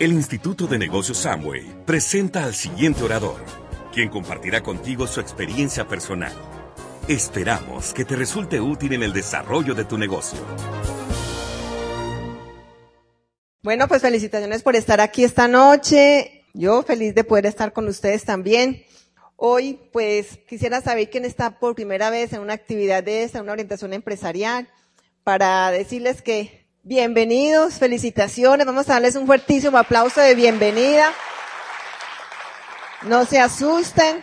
El Instituto de Negocios Samway presenta al siguiente orador, quien compartirá contigo su experiencia personal. Esperamos que te resulte útil en el desarrollo de tu negocio. Bueno, pues felicitaciones por estar aquí esta noche. Yo feliz de poder estar con ustedes también. Hoy, pues, quisiera saber quién está por primera vez en una actividad de esta, en una orientación empresarial, para decirles que bienvenidos, felicitaciones, vamos a darles un fuertísimo aplauso de bienvenida. No se asusten,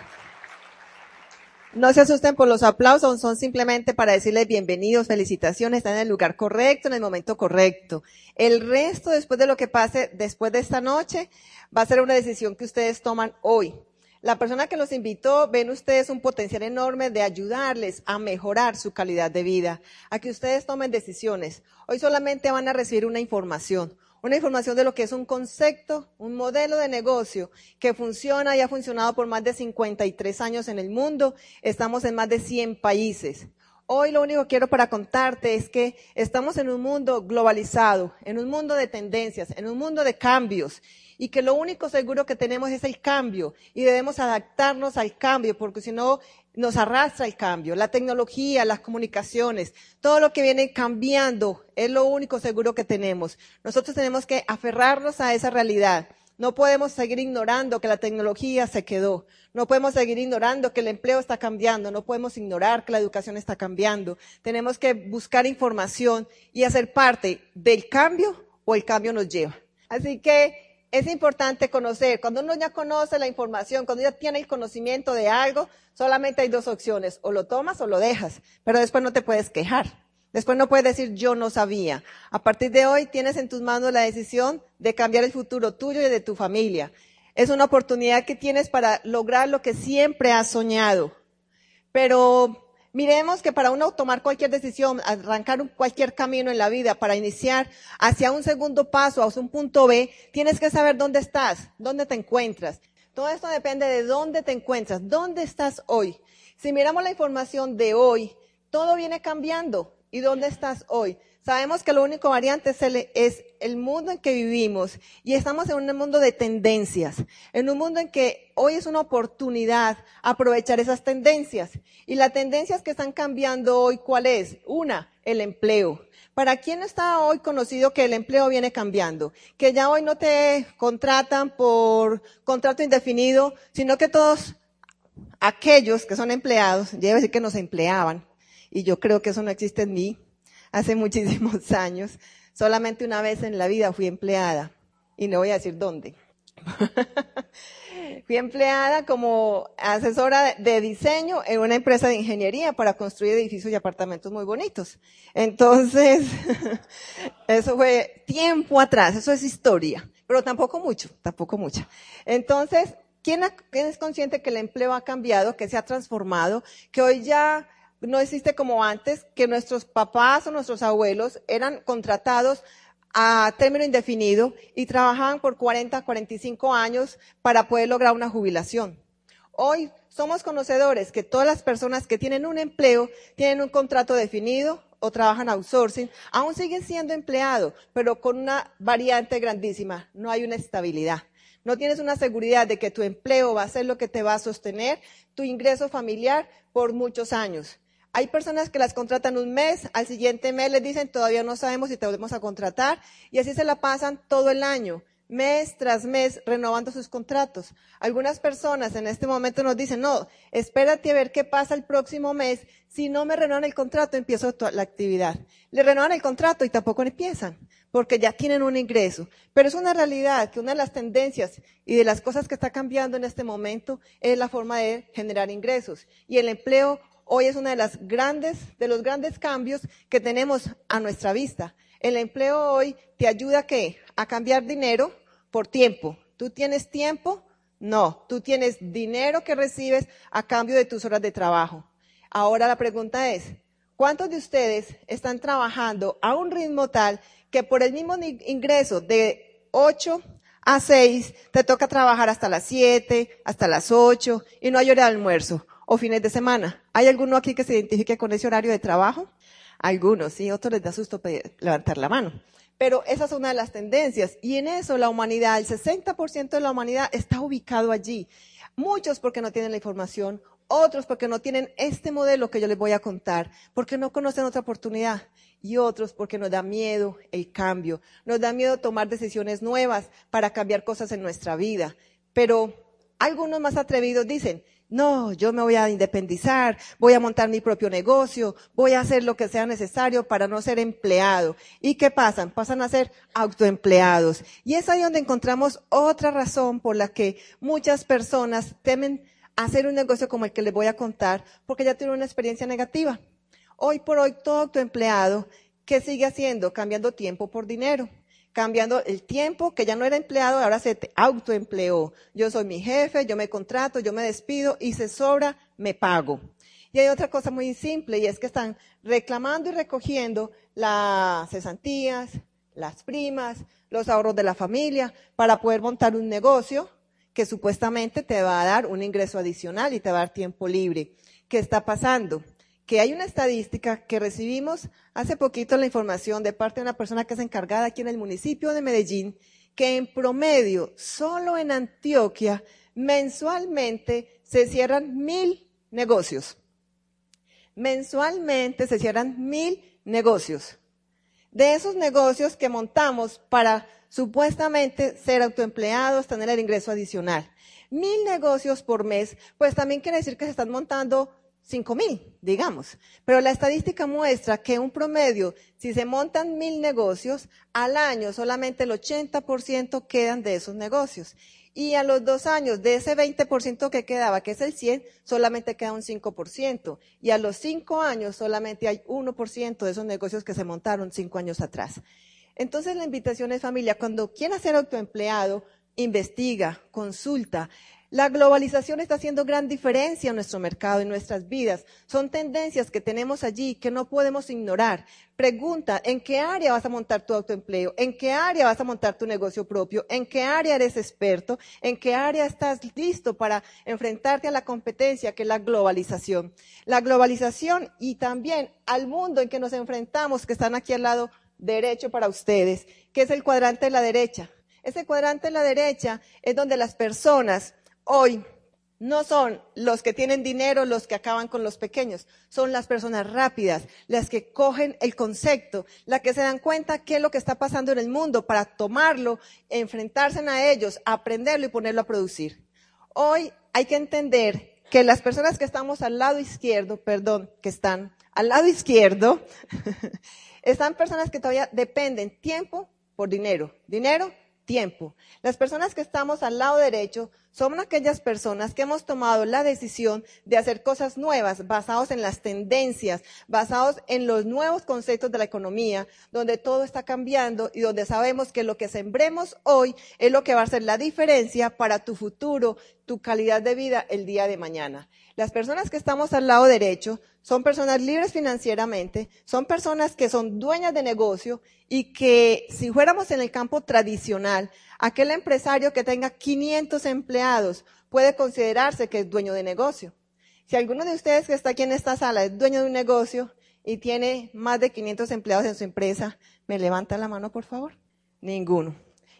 no se asusten por los aplausos, son simplemente para decirles bienvenidos, felicitaciones, están en el lugar correcto, en el momento correcto. El resto, después de lo que pase después de esta noche, va a ser una decisión que ustedes toman hoy. La persona que los invitó, ven ustedes un potencial enorme de ayudarles a mejorar su calidad de vida, a que ustedes tomen decisiones. Hoy solamente van a recibir una información, una información de lo que es un concepto, un modelo de negocio que funciona y ha funcionado por más de 53 años en el mundo. Estamos en más de 100 países. Hoy lo único que quiero para contarte es que estamos en un mundo globalizado, en un mundo de tendencias, en un mundo de cambios y que lo único seguro que tenemos es el cambio y debemos adaptarnos al cambio porque si no nos arrastra el cambio. La tecnología, las comunicaciones, todo lo que viene cambiando es lo único seguro que tenemos. Nosotros tenemos que aferrarnos a esa realidad. No podemos seguir ignorando que la tecnología se quedó. No podemos seguir ignorando que el empleo está cambiando. No podemos ignorar que la educación está cambiando. Tenemos que buscar información y hacer parte del cambio o el cambio nos lleva. Así que es importante conocer. Cuando uno ya conoce la información, cuando ya tiene el conocimiento de algo, solamente hay dos opciones. O lo tomas o lo dejas. Pero después no te puedes quejar. Después no puedes decir yo no sabía. A partir de hoy tienes en tus manos la decisión de cambiar el futuro tuyo y de tu familia. Es una oportunidad que tienes para lograr lo que siempre has soñado. Pero Miremos que para uno tomar cualquier decisión, arrancar cualquier camino en la vida, para iniciar hacia un segundo paso, hacia un punto B, tienes que saber dónde estás, dónde te encuentras. Todo esto depende de dónde te encuentras, dónde estás hoy. Si miramos la información de hoy, todo viene cambiando. ¿Y dónde estás hoy? Sabemos que lo único variante es el, es el, mundo en que vivimos y estamos en un mundo de tendencias, en un mundo en que hoy es una oportunidad aprovechar esas tendencias. Y las tendencias que están cambiando hoy, ¿cuál es? Una, el empleo. ¿Para quién está hoy conocido que el empleo viene cambiando? Que ya hoy no te contratan por contrato indefinido, sino que todos aquellos que son empleados, ya decir que nos empleaban, y yo creo que eso no existe en mí, hace muchísimos años. Solamente una vez en la vida fui empleada y no voy a decir dónde. fui empleada como asesora de diseño en una empresa de ingeniería para construir edificios y apartamentos muy bonitos. Entonces, eso fue tiempo atrás, eso es historia, pero tampoco mucho, tampoco mucho. Entonces, ¿quién, ¿quién es consciente que el empleo ha cambiado, que se ha transformado, que hoy ya no existe como antes, que nuestros papás o nuestros abuelos eran contratados a término indefinido y trabajaban por 40, 45 años para poder lograr una jubilación. Hoy somos conocedores que todas las personas que tienen un empleo tienen un contrato definido o trabajan outsourcing, aún siguen siendo empleados, pero con una variante grandísima. No hay una estabilidad. No tienes una seguridad de que tu empleo va a ser lo que te va a sostener tu ingreso familiar por muchos años. Hay personas que las contratan un mes, al siguiente mes les dicen todavía no sabemos si te volvemos a contratar y así se la pasan todo el año, mes tras mes, renovando sus contratos. Algunas personas en este momento nos dicen, no, espérate a ver qué pasa el próximo mes. Si no me renuevan el contrato, empiezo la actividad. Le renuevan el contrato y tampoco empiezan, porque ya tienen un ingreso. Pero es una realidad que una de las tendencias y de las cosas que está cambiando en este momento es la forma de generar ingresos. Y el empleo hoy es uno de, las grandes, de los grandes cambios que tenemos a nuestra vista. El empleo hoy te ayuda a qué? A cambiar dinero por tiempo. ¿Tú tienes tiempo? No, tú tienes dinero que recibes a cambio de tus horas de trabajo. Ahora la pregunta es, ¿cuántos de ustedes están trabajando a un ritmo tal que por el mismo ingreso de 8 a 6 te toca trabajar hasta las 7, hasta las 8 y no hay hora de almuerzo? o fines de semana. ¿Hay alguno aquí que se identifique con ese horario de trabajo? Algunos, sí, otros les da susto levantar la mano. Pero esa es una de las tendencias. Y en eso la humanidad, el 60% de la humanidad está ubicado allí. Muchos porque no tienen la información, otros porque no tienen este modelo que yo les voy a contar, porque no conocen otra oportunidad y otros porque nos da miedo el cambio, nos da miedo tomar decisiones nuevas para cambiar cosas en nuestra vida. Pero algunos más atrevidos dicen, no, yo me voy a independizar, voy a montar mi propio negocio, voy a hacer lo que sea necesario para no ser empleado. ¿Y qué pasan? Pasan a ser autoempleados. Y es ahí donde encontramos otra razón por la que muchas personas temen hacer un negocio como el que les voy a contar, porque ya tienen una experiencia negativa. Hoy por hoy, todo autoempleado, ¿qué sigue haciendo? Cambiando tiempo por dinero cambiando el tiempo, que ya no era empleado, ahora se autoempleó. Yo soy mi jefe, yo me contrato, yo me despido y se sobra, me pago. Y hay otra cosa muy simple y es que están reclamando y recogiendo las cesantías, las primas, los ahorros de la familia para poder montar un negocio que supuestamente te va a dar un ingreso adicional y te va a dar tiempo libre. ¿Qué está pasando? Que hay una estadística que recibimos hace poquito la información de parte de una persona que es encargada aquí en el municipio de Medellín, que en promedio, solo en Antioquia, mensualmente se cierran mil negocios. Mensualmente se cierran mil negocios. De esos negocios que montamos para supuestamente ser autoempleados, tener el ingreso adicional. Mil negocios por mes, pues también quiere decir que se están montando cinco mil, digamos. Pero la estadística muestra que un promedio, si se montan mil negocios, al año solamente el 80% quedan de esos negocios. Y a los dos años, de ese 20% que quedaba, que es el 100, solamente queda un 5%. Y a los cinco años solamente hay 1% de esos negocios que se montaron cinco años atrás. Entonces la invitación es familia, cuando quiera ser autoempleado, investiga, consulta, la globalización está haciendo gran diferencia en nuestro mercado, en nuestras vidas. Son tendencias que tenemos allí que no podemos ignorar. Pregunta, ¿en qué área vas a montar tu autoempleo? ¿En qué área vas a montar tu negocio propio? ¿En qué área eres experto? ¿En qué área estás listo para enfrentarte a la competencia que es la globalización? La globalización y también al mundo en que nos enfrentamos, que están aquí al lado derecho para ustedes, que es el cuadrante de la derecha. Ese cuadrante de la derecha es donde las personas hoy no son los que tienen dinero los que acaban con los pequeños, son las personas rápidas, las que cogen el concepto, las que se dan cuenta qué es lo que está pasando en el mundo para tomarlo, enfrentarse a ellos, aprenderlo y ponerlo a producir. Hoy hay que entender que las personas que estamos al lado izquierdo, perdón, que están al lado izquierdo, están personas que todavía dependen tiempo por dinero, dinero tiempo. Las personas que estamos al lado derecho somos aquellas personas que hemos tomado la decisión de hacer cosas nuevas, basados en las tendencias, basados en los nuevos conceptos de la economía, donde todo está cambiando y donde sabemos que lo que sembremos hoy es lo que va a hacer la diferencia para tu futuro, tu calidad de vida el día de mañana. Las personas que estamos al lado derecho son personas libres financieramente, son personas que son dueñas de negocio y que si fuéramos en el campo tradicional, aquel empresario que tenga 500 empleados puede considerarse que es dueño de negocio. Si alguno de ustedes que está aquí en esta sala es dueño de un negocio y tiene más de 500 empleados en su empresa, ¿me levanta la mano, por favor? Ninguno.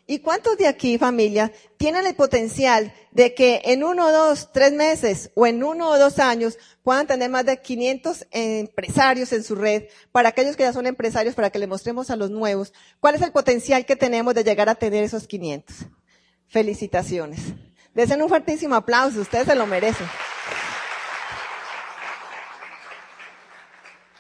¿Y cuántos de aquí, familia, tienen el potencial de que en uno, dos, tres meses o en uno o dos años puedan tener más de 500 empresarios en su red? Para aquellos que ya son empresarios, para que le mostremos a los nuevos, ¿cuál es el potencial que tenemos de llegar a tener esos 500? Felicitaciones. Desen un fuertísimo aplauso, ustedes se lo merecen.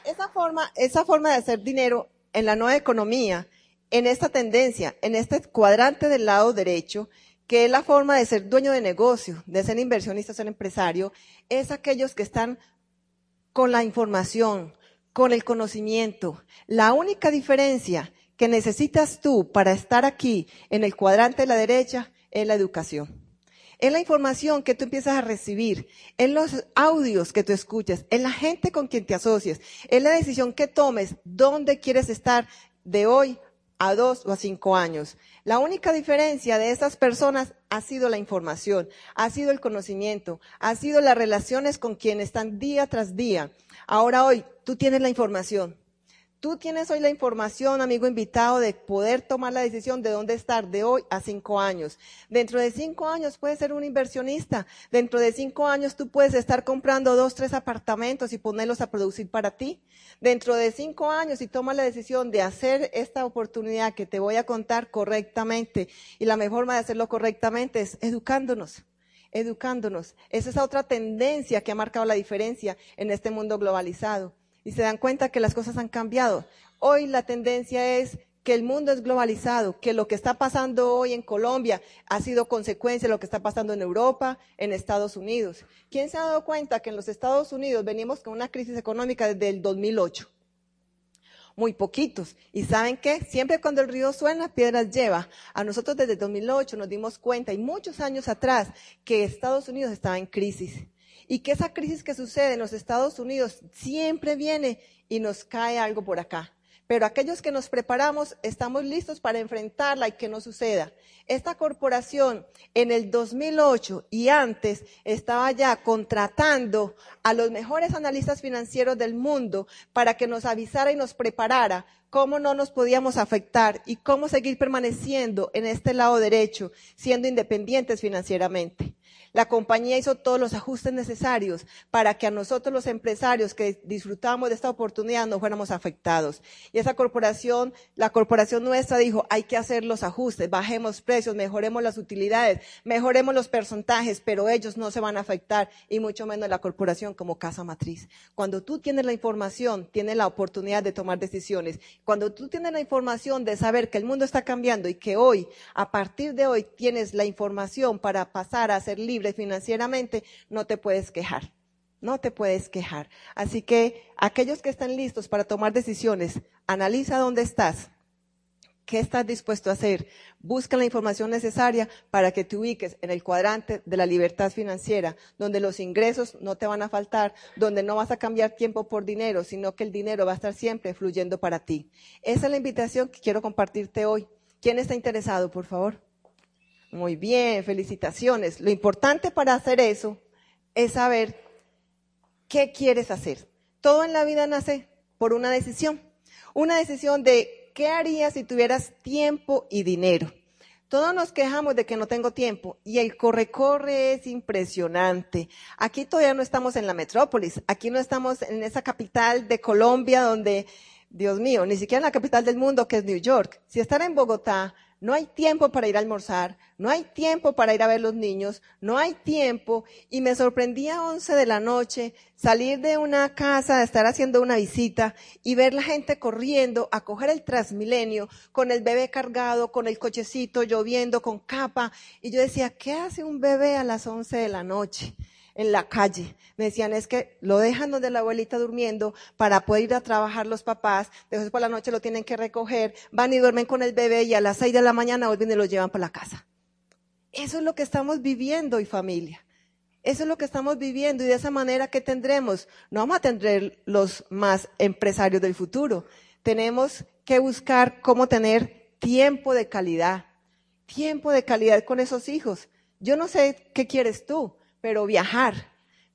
Esa forma, esa forma de hacer dinero en la nueva economía en esta tendencia, en este cuadrante del lado derecho, que es la forma de ser dueño de negocio, de ser inversionista, ser empresario, es aquellos que están con la información, con el conocimiento. La única diferencia que necesitas tú para estar aquí en el cuadrante de la derecha es la educación. Es la información que tú empiezas a recibir, en los audios que tú escuchas, en la gente con quien te asocias, en la decisión que tomes, dónde quieres estar de hoy a dos o a cinco años. La única diferencia de esas personas ha sido la información, ha sido el conocimiento, ha sido las relaciones con quienes están día tras día. Ahora hoy, tú tienes la información. Tú tienes hoy la información, amigo invitado, de poder tomar la decisión de dónde estar de hoy a cinco años. Dentro de cinco años puedes ser un inversionista. Dentro de cinco años tú puedes estar comprando dos, tres apartamentos y ponerlos a producir para ti. Dentro de cinco años, si tomas la decisión de hacer esta oportunidad que te voy a contar correctamente, y la mejor forma de hacerlo correctamente es educándonos educándonos. Esa es otra tendencia que ha marcado la diferencia en este mundo globalizado y se dan cuenta que las cosas han cambiado. Hoy la tendencia es que el mundo es globalizado, que lo que está pasando hoy en Colombia ha sido consecuencia de lo que está pasando en Europa, en Estados Unidos. ¿Quién se ha dado cuenta que en los Estados Unidos venimos con una crisis económica desde el 2008? Muy poquitos. ¿Y saben qué? Siempre cuando el río suena, piedras lleva. A nosotros desde el 2008 nos dimos cuenta, y muchos años atrás, que Estados Unidos estaba en crisis y que esa crisis que sucede en los Estados Unidos siempre viene y nos cae algo por acá. Pero aquellos que nos preparamos estamos listos para enfrentarla y que no suceda. Esta corporación en el 2008 y antes estaba ya contratando a los mejores analistas financieros del mundo para que nos avisara y nos preparara cómo no nos podíamos afectar y cómo seguir permaneciendo en este lado derecho, siendo independientes financieramente. La compañía hizo todos los ajustes necesarios para que a nosotros los empresarios que disfrutamos de esta oportunidad no fuéramos afectados. Y esa corporación, la corporación nuestra dijo, hay que hacer los ajustes, bajemos precios, mejoremos las utilidades, mejoremos los porcentajes, pero ellos no se van a afectar y mucho menos la corporación como casa matriz. Cuando tú tienes la información, tienes la oportunidad de tomar decisiones. Cuando tú tienes la información de saber que el mundo está cambiando y que hoy, a partir de hoy, tienes la información para pasar a ser libre financieramente, no te puedes quejar. No te puedes quejar. Así que aquellos que están listos para tomar decisiones, analiza dónde estás. ¿Qué estás dispuesto a hacer? Busca la información necesaria para que te ubiques en el cuadrante de la libertad financiera, donde los ingresos no te van a faltar, donde no vas a cambiar tiempo por dinero, sino que el dinero va a estar siempre fluyendo para ti. Esa es la invitación que quiero compartirte hoy. ¿Quién está interesado, por favor? Muy bien, felicitaciones. Lo importante para hacer eso es saber qué quieres hacer. Todo en la vida nace por una decisión. Una decisión de qué harías si tuvieras tiempo y dinero. Todos nos quejamos de que no tengo tiempo y el corre-corre es impresionante. Aquí todavía no estamos en la metrópolis, aquí no estamos en esa capital de Colombia donde, Dios mío, ni siquiera en la capital del mundo que es New York. Si estar en Bogotá no hay tiempo para ir a almorzar, no hay tiempo para ir a ver los niños, no hay tiempo. Y me sorprendía a 11 de la noche salir de una casa, estar haciendo una visita y ver la gente corriendo a coger el Transmilenio con el bebé cargado, con el cochecito lloviendo, con capa. Y yo decía, ¿qué hace un bebé a las 11 de la noche? En la calle. Me decían, es que lo dejan donde la abuelita durmiendo para poder ir a trabajar los papás, después por la noche lo tienen que recoger, van y duermen con el bebé y a las seis de la mañana vuelven y lo llevan para la casa. Eso es lo que estamos viviendo y familia. Eso es lo que estamos viviendo y de esa manera que tendremos, no vamos a tener los más empresarios del futuro. Tenemos que buscar cómo tener tiempo de calidad, tiempo de calidad con esos hijos. Yo no sé qué quieres tú, pero viajar,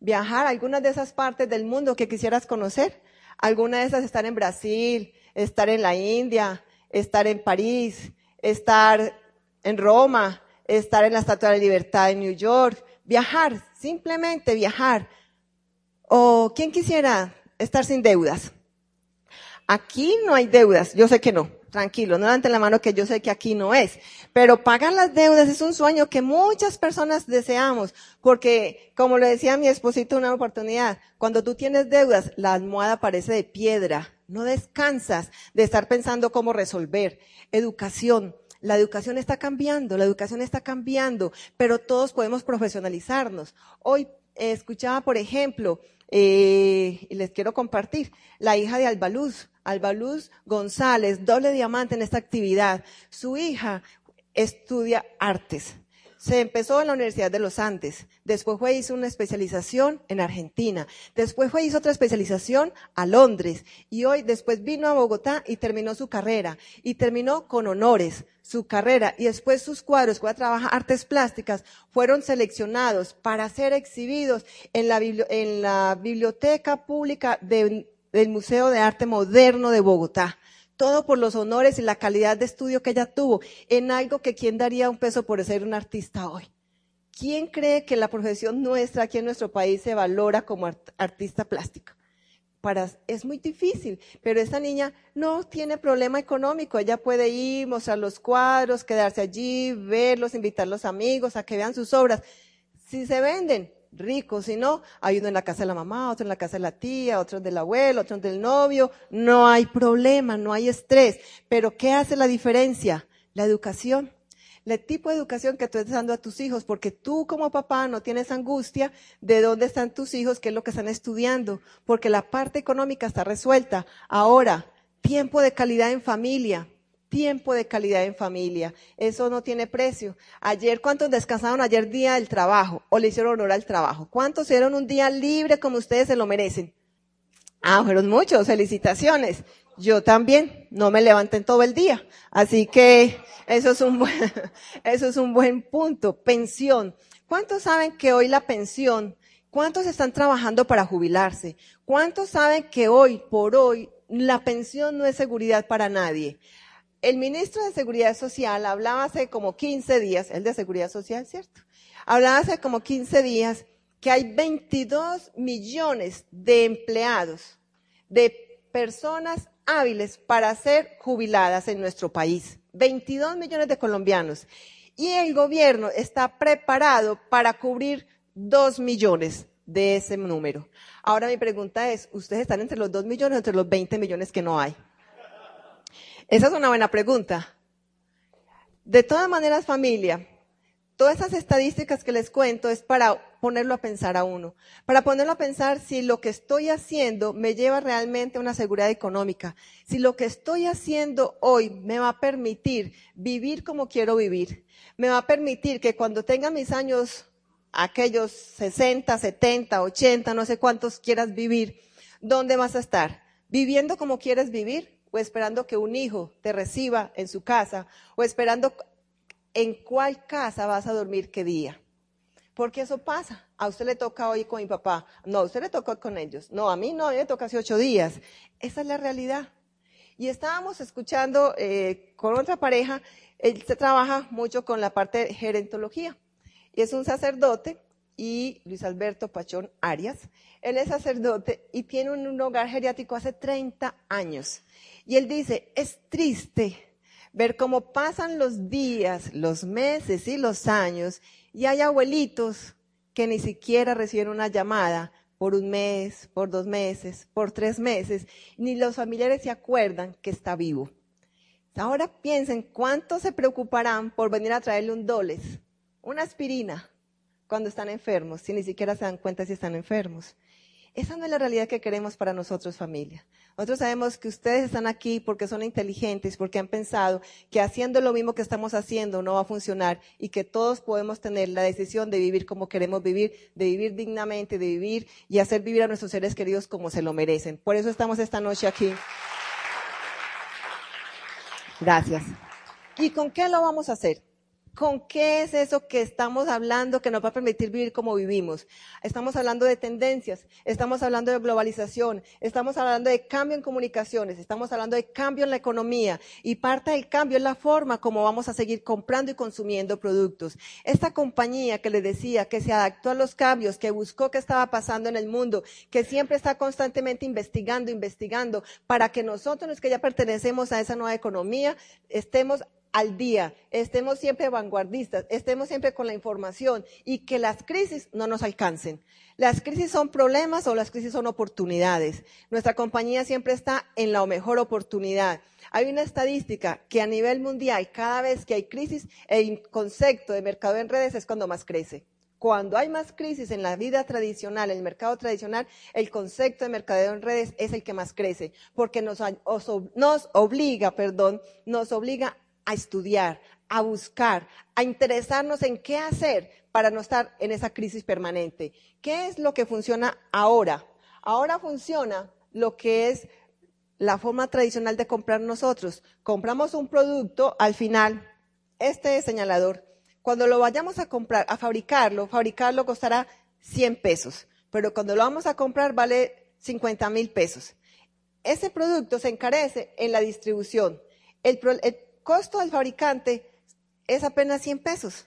viajar a algunas de esas partes del mundo que quisieras conocer. Algunas de esas estar en Brasil, estar en la India, estar en París, estar en Roma, estar en la Estatua de la Libertad en New York, viajar, simplemente viajar. O quién quisiera estar sin deudas. Aquí no hay deudas, yo sé que no tranquilo, no levanten la mano que yo sé que aquí no es. Pero pagar las deudas es un sueño que muchas personas deseamos, porque como le decía mi esposito una oportunidad, cuando tú tienes deudas, la almohada parece de piedra, no descansas de estar pensando cómo resolver. Educación. La educación está cambiando, la educación está cambiando, pero todos podemos profesionalizarnos. Hoy eh, escuchaba, por ejemplo, eh, y les quiero compartir, la hija de Albaluz, Albaluz González, doble diamante en esta actividad. Su hija estudia artes. Se empezó en la Universidad de los Andes, después fue hizo una especialización en Argentina, después fue hizo otra especialización a Londres y hoy después vino a Bogotá y terminó su carrera y terminó con honores su carrera y después sus cuadros, cuando trabaja artes plásticas, fueron seleccionados para ser exhibidos en la, en la biblioteca pública de del Museo de Arte Moderno de Bogotá. Todo por los honores y la calidad de estudio que ella tuvo en algo que quién daría un peso por ser un artista hoy. ¿Quién cree que la profesión nuestra aquí en nuestro país se valora como artista plástico? Para, es muy difícil, pero esta niña no tiene problema económico. Ella puede ir, mostrar los cuadros, quedarse allí, verlos, invitar a los amigos a que vean sus obras. Si se venden, ricos, si no, hay uno en la casa de la mamá, otro en la casa de la tía, otro del abuelo, otro del novio. No hay problema, no hay estrés. Pero ¿qué hace la diferencia? La educación el tipo de educación que tú estás dando a tus hijos, porque tú como papá no tienes angustia de dónde están tus hijos, qué es lo que están estudiando, porque la parte económica está resuelta. Ahora, tiempo de calidad en familia, tiempo de calidad en familia. Eso no tiene precio. Ayer, ¿cuántos descansaron ayer día del trabajo o le hicieron honor al trabajo? ¿Cuántos hicieron un día libre como ustedes se lo merecen? Ah, fueron muchos, felicitaciones. Yo también, no me levanté todo el día. Así que eso es un buen, eso es un buen punto. Pensión. ¿Cuántos saben que hoy la pensión, cuántos están trabajando para jubilarse? ¿Cuántos saben que hoy, por hoy, la pensión no es seguridad para nadie? El ministro de Seguridad Social hablaba hace como 15 días, el de Seguridad Social, ¿cierto? Hablaba hace como 15 días que hay 22 millones de empleados, de personas hábiles para ser jubiladas en nuestro país. 22 millones de colombianos. Y el gobierno está preparado para cubrir 2 millones de ese número. Ahora mi pregunta es, ¿ustedes están entre los 2 millones o entre los 20 millones que no hay? Esa es una buena pregunta. De todas maneras, familia, todas esas estadísticas que les cuento es para ponerlo a pensar a uno, para ponerlo a pensar si lo que estoy haciendo me lleva realmente a una seguridad económica, si lo que estoy haciendo hoy me va a permitir vivir como quiero vivir, me va a permitir que cuando tenga mis años, aquellos 60, 70, 80, no sé cuántos quieras vivir, ¿dónde vas a estar? ¿Viviendo como quieres vivir? O esperando que un hijo te reciba en su casa, o esperando en cuál casa vas a dormir qué día. Porque eso pasa. A usted le toca hoy con mi papá. No, a usted le toca con ellos. No, a mí no, a mí me toca hace ocho días. Esa es la realidad. Y estábamos escuchando eh, con otra pareja, él se trabaja mucho con la parte de gerontología. Y es un sacerdote y Luis Alberto Pachón Arias. Él es sacerdote y tiene un hogar geriátrico hace 30 años. Y él dice, es triste ver cómo pasan los días, los meses y los años y hay abuelitos que ni siquiera reciben una llamada por un mes, por dos meses, por tres meses, ni los familiares se acuerdan que está vivo. Ahora piensen cuánto se preocuparán por venir a traerle un doles, una aspirina, cuando están enfermos, si ni siquiera se dan cuenta si están enfermos. Esa no es la realidad que queremos para nosotros, familia. Nosotros sabemos que ustedes están aquí porque son inteligentes, porque han pensado que haciendo lo mismo que estamos haciendo no va a funcionar y que todos podemos tener la decisión de vivir como queremos vivir, de vivir dignamente, de vivir y hacer vivir a nuestros seres queridos como se lo merecen. Por eso estamos esta noche aquí. Gracias. ¿Y con qué lo vamos a hacer? ¿Con qué es eso que estamos hablando que nos va a permitir vivir como vivimos? Estamos hablando de tendencias, estamos hablando de globalización, estamos hablando de cambio en comunicaciones, estamos hablando de cambio en la economía y parte del cambio es la forma como vamos a seguir comprando y consumiendo productos. Esta compañía que le decía que se adaptó a los cambios, que buscó qué estaba pasando en el mundo, que siempre está constantemente investigando, investigando, para que nosotros, los que ya pertenecemos a esa nueva economía, estemos al día, estemos siempre vanguardistas, estemos siempre con la información y que las crisis no nos alcancen. Las crisis son problemas o las crisis son oportunidades. Nuestra compañía siempre está en la mejor oportunidad. Hay una estadística que a nivel mundial, cada vez que hay crisis, el concepto de mercado en redes es cuando más crece. Cuando hay más crisis en la vida tradicional, en el mercado tradicional, el concepto de mercadeo en redes es el que más crece, porque nos, nos obliga, perdón, nos obliga a estudiar, a buscar, a interesarnos en qué hacer para no estar en esa crisis permanente. ¿Qué es lo que funciona ahora? Ahora funciona lo que es la forma tradicional de comprar nosotros. Compramos un producto, al final, este señalador, cuando lo vayamos a comprar, a fabricarlo, fabricarlo costará 100 pesos, pero cuando lo vamos a comprar vale 50 mil pesos. ese producto se encarece en la distribución. El, costo del fabricante es apenas 100 pesos.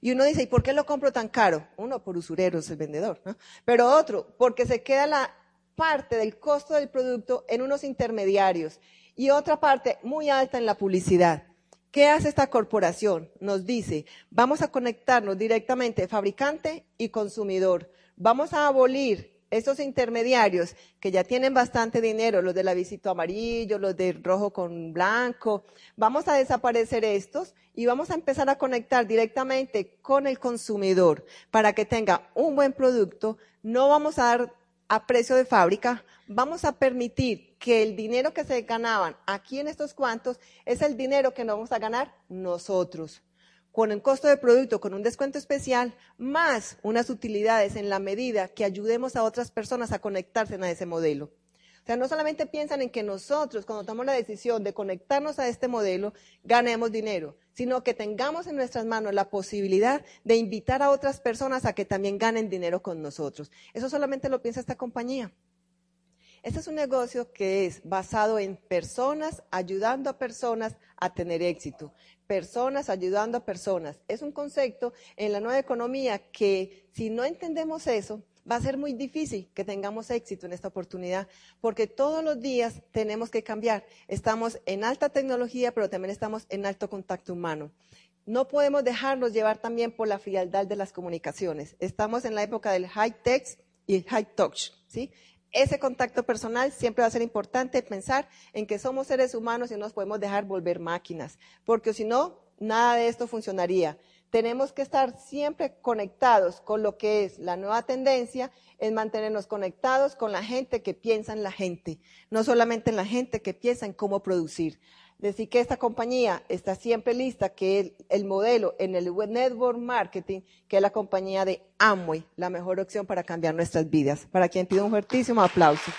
Y uno dice, ¿y por qué lo compro tan caro? Uno, por usureros, el vendedor, ¿no? Pero otro, porque se queda la parte del costo del producto en unos intermediarios y otra parte muy alta en la publicidad. ¿Qué hace esta corporación? Nos dice, vamos a conectarnos directamente fabricante y consumidor. Vamos a abolir esos intermediarios que ya tienen bastante dinero, los del avisito amarillo, los de rojo con blanco, vamos a desaparecer estos y vamos a empezar a conectar directamente con el consumidor para que tenga un buen producto. No vamos a dar a precio de fábrica, vamos a permitir que el dinero que se ganaban aquí en estos cuantos es el dinero que no vamos a ganar nosotros con el costo de producto, con un descuento especial, más unas utilidades en la medida que ayudemos a otras personas a conectarse a ese modelo. O sea, no solamente piensan en que nosotros, cuando tomamos la decisión de conectarnos a este modelo, ganemos dinero, sino que tengamos en nuestras manos la posibilidad de invitar a otras personas a que también ganen dinero con nosotros. Eso solamente lo piensa esta compañía. Este es un negocio que es basado en personas ayudando a personas a tener éxito. Personas ayudando a personas. Es un concepto en la nueva economía que si no entendemos eso, va a ser muy difícil que tengamos éxito en esta oportunidad, porque todos los días tenemos que cambiar. Estamos en alta tecnología, pero también estamos en alto contacto humano. No podemos dejarnos llevar también por la frialdad de las comunicaciones. Estamos en la época del high tech y high touch, ¿sí? Ese contacto personal siempre va a ser importante pensar en que somos seres humanos y no nos podemos dejar volver máquinas, porque si no, nada de esto funcionaría. Tenemos que estar siempre conectados con lo que es la nueva tendencia, es mantenernos conectados con la gente que piensa en la gente, no solamente en la gente que piensa en cómo producir decir que esta compañía está siempre lista, que es el modelo en el network marketing, que es la compañía de Amway, la mejor opción para cambiar nuestras vidas. Para quien pido un fuertísimo aplauso.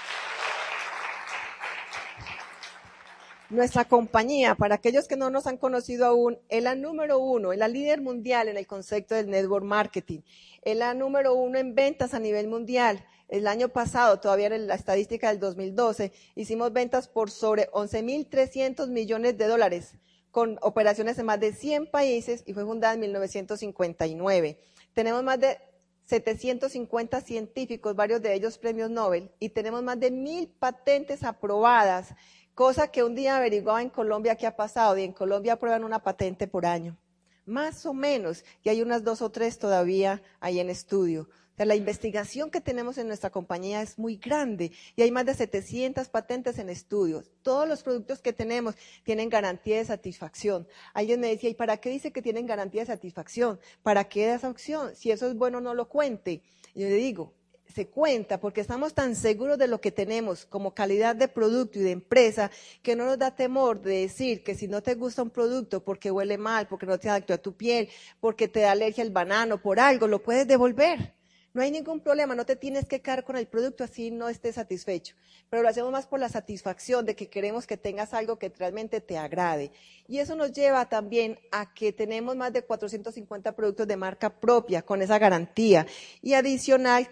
Nuestra compañía, para aquellos que no nos han conocido aún, es la número uno, es la líder mundial en el concepto del network marketing. Es la número uno en ventas a nivel mundial el año pasado, todavía en la estadística del 2012, hicimos ventas por sobre 11.300 millones de dólares con operaciones en más de 100 países y fue fundada en 1959. Tenemos más de 750 científicos, varios de ellos premios Nobel, y tenemos más de mil patentes aprobadas, cosa que un día averiguaba en Colombia qué ha pasado, y en Colombia aprueban una patente por año. Más o menos, y hay unas dos o tres todavía ahí en estudio la investigación que tenemos en nuestra compañía es muy grande y hay más de 700 patentes en estudios. Todos los productos que tenemos tienen garantía de satisfacción. Alguien me decía, ¿y para qué dice que tienen garantía de satisfacción? ¿Para qué da esa opción? Si eso es bueno, no lo cuente. yo le digo, se cuenta porque estamos tan seguros de lo que tenemos como calidad de producto y de empresa que no nos da temor de decir que si no te gusta un producto porque huele mal, porque no te adaptó a tu piel, porque te da alergia al banano, por algo, lo puedes devolver. No hay ningún problema, no te tienes que quedar con el producto así no estés satisfecho. Pero lo hacemos más por la satisfacción de que queremos que tengas algo que realmente te agrade. Y eso nos lleva también a que tenemos más de 450 productos de marca propia con esa garantía. Y adicional,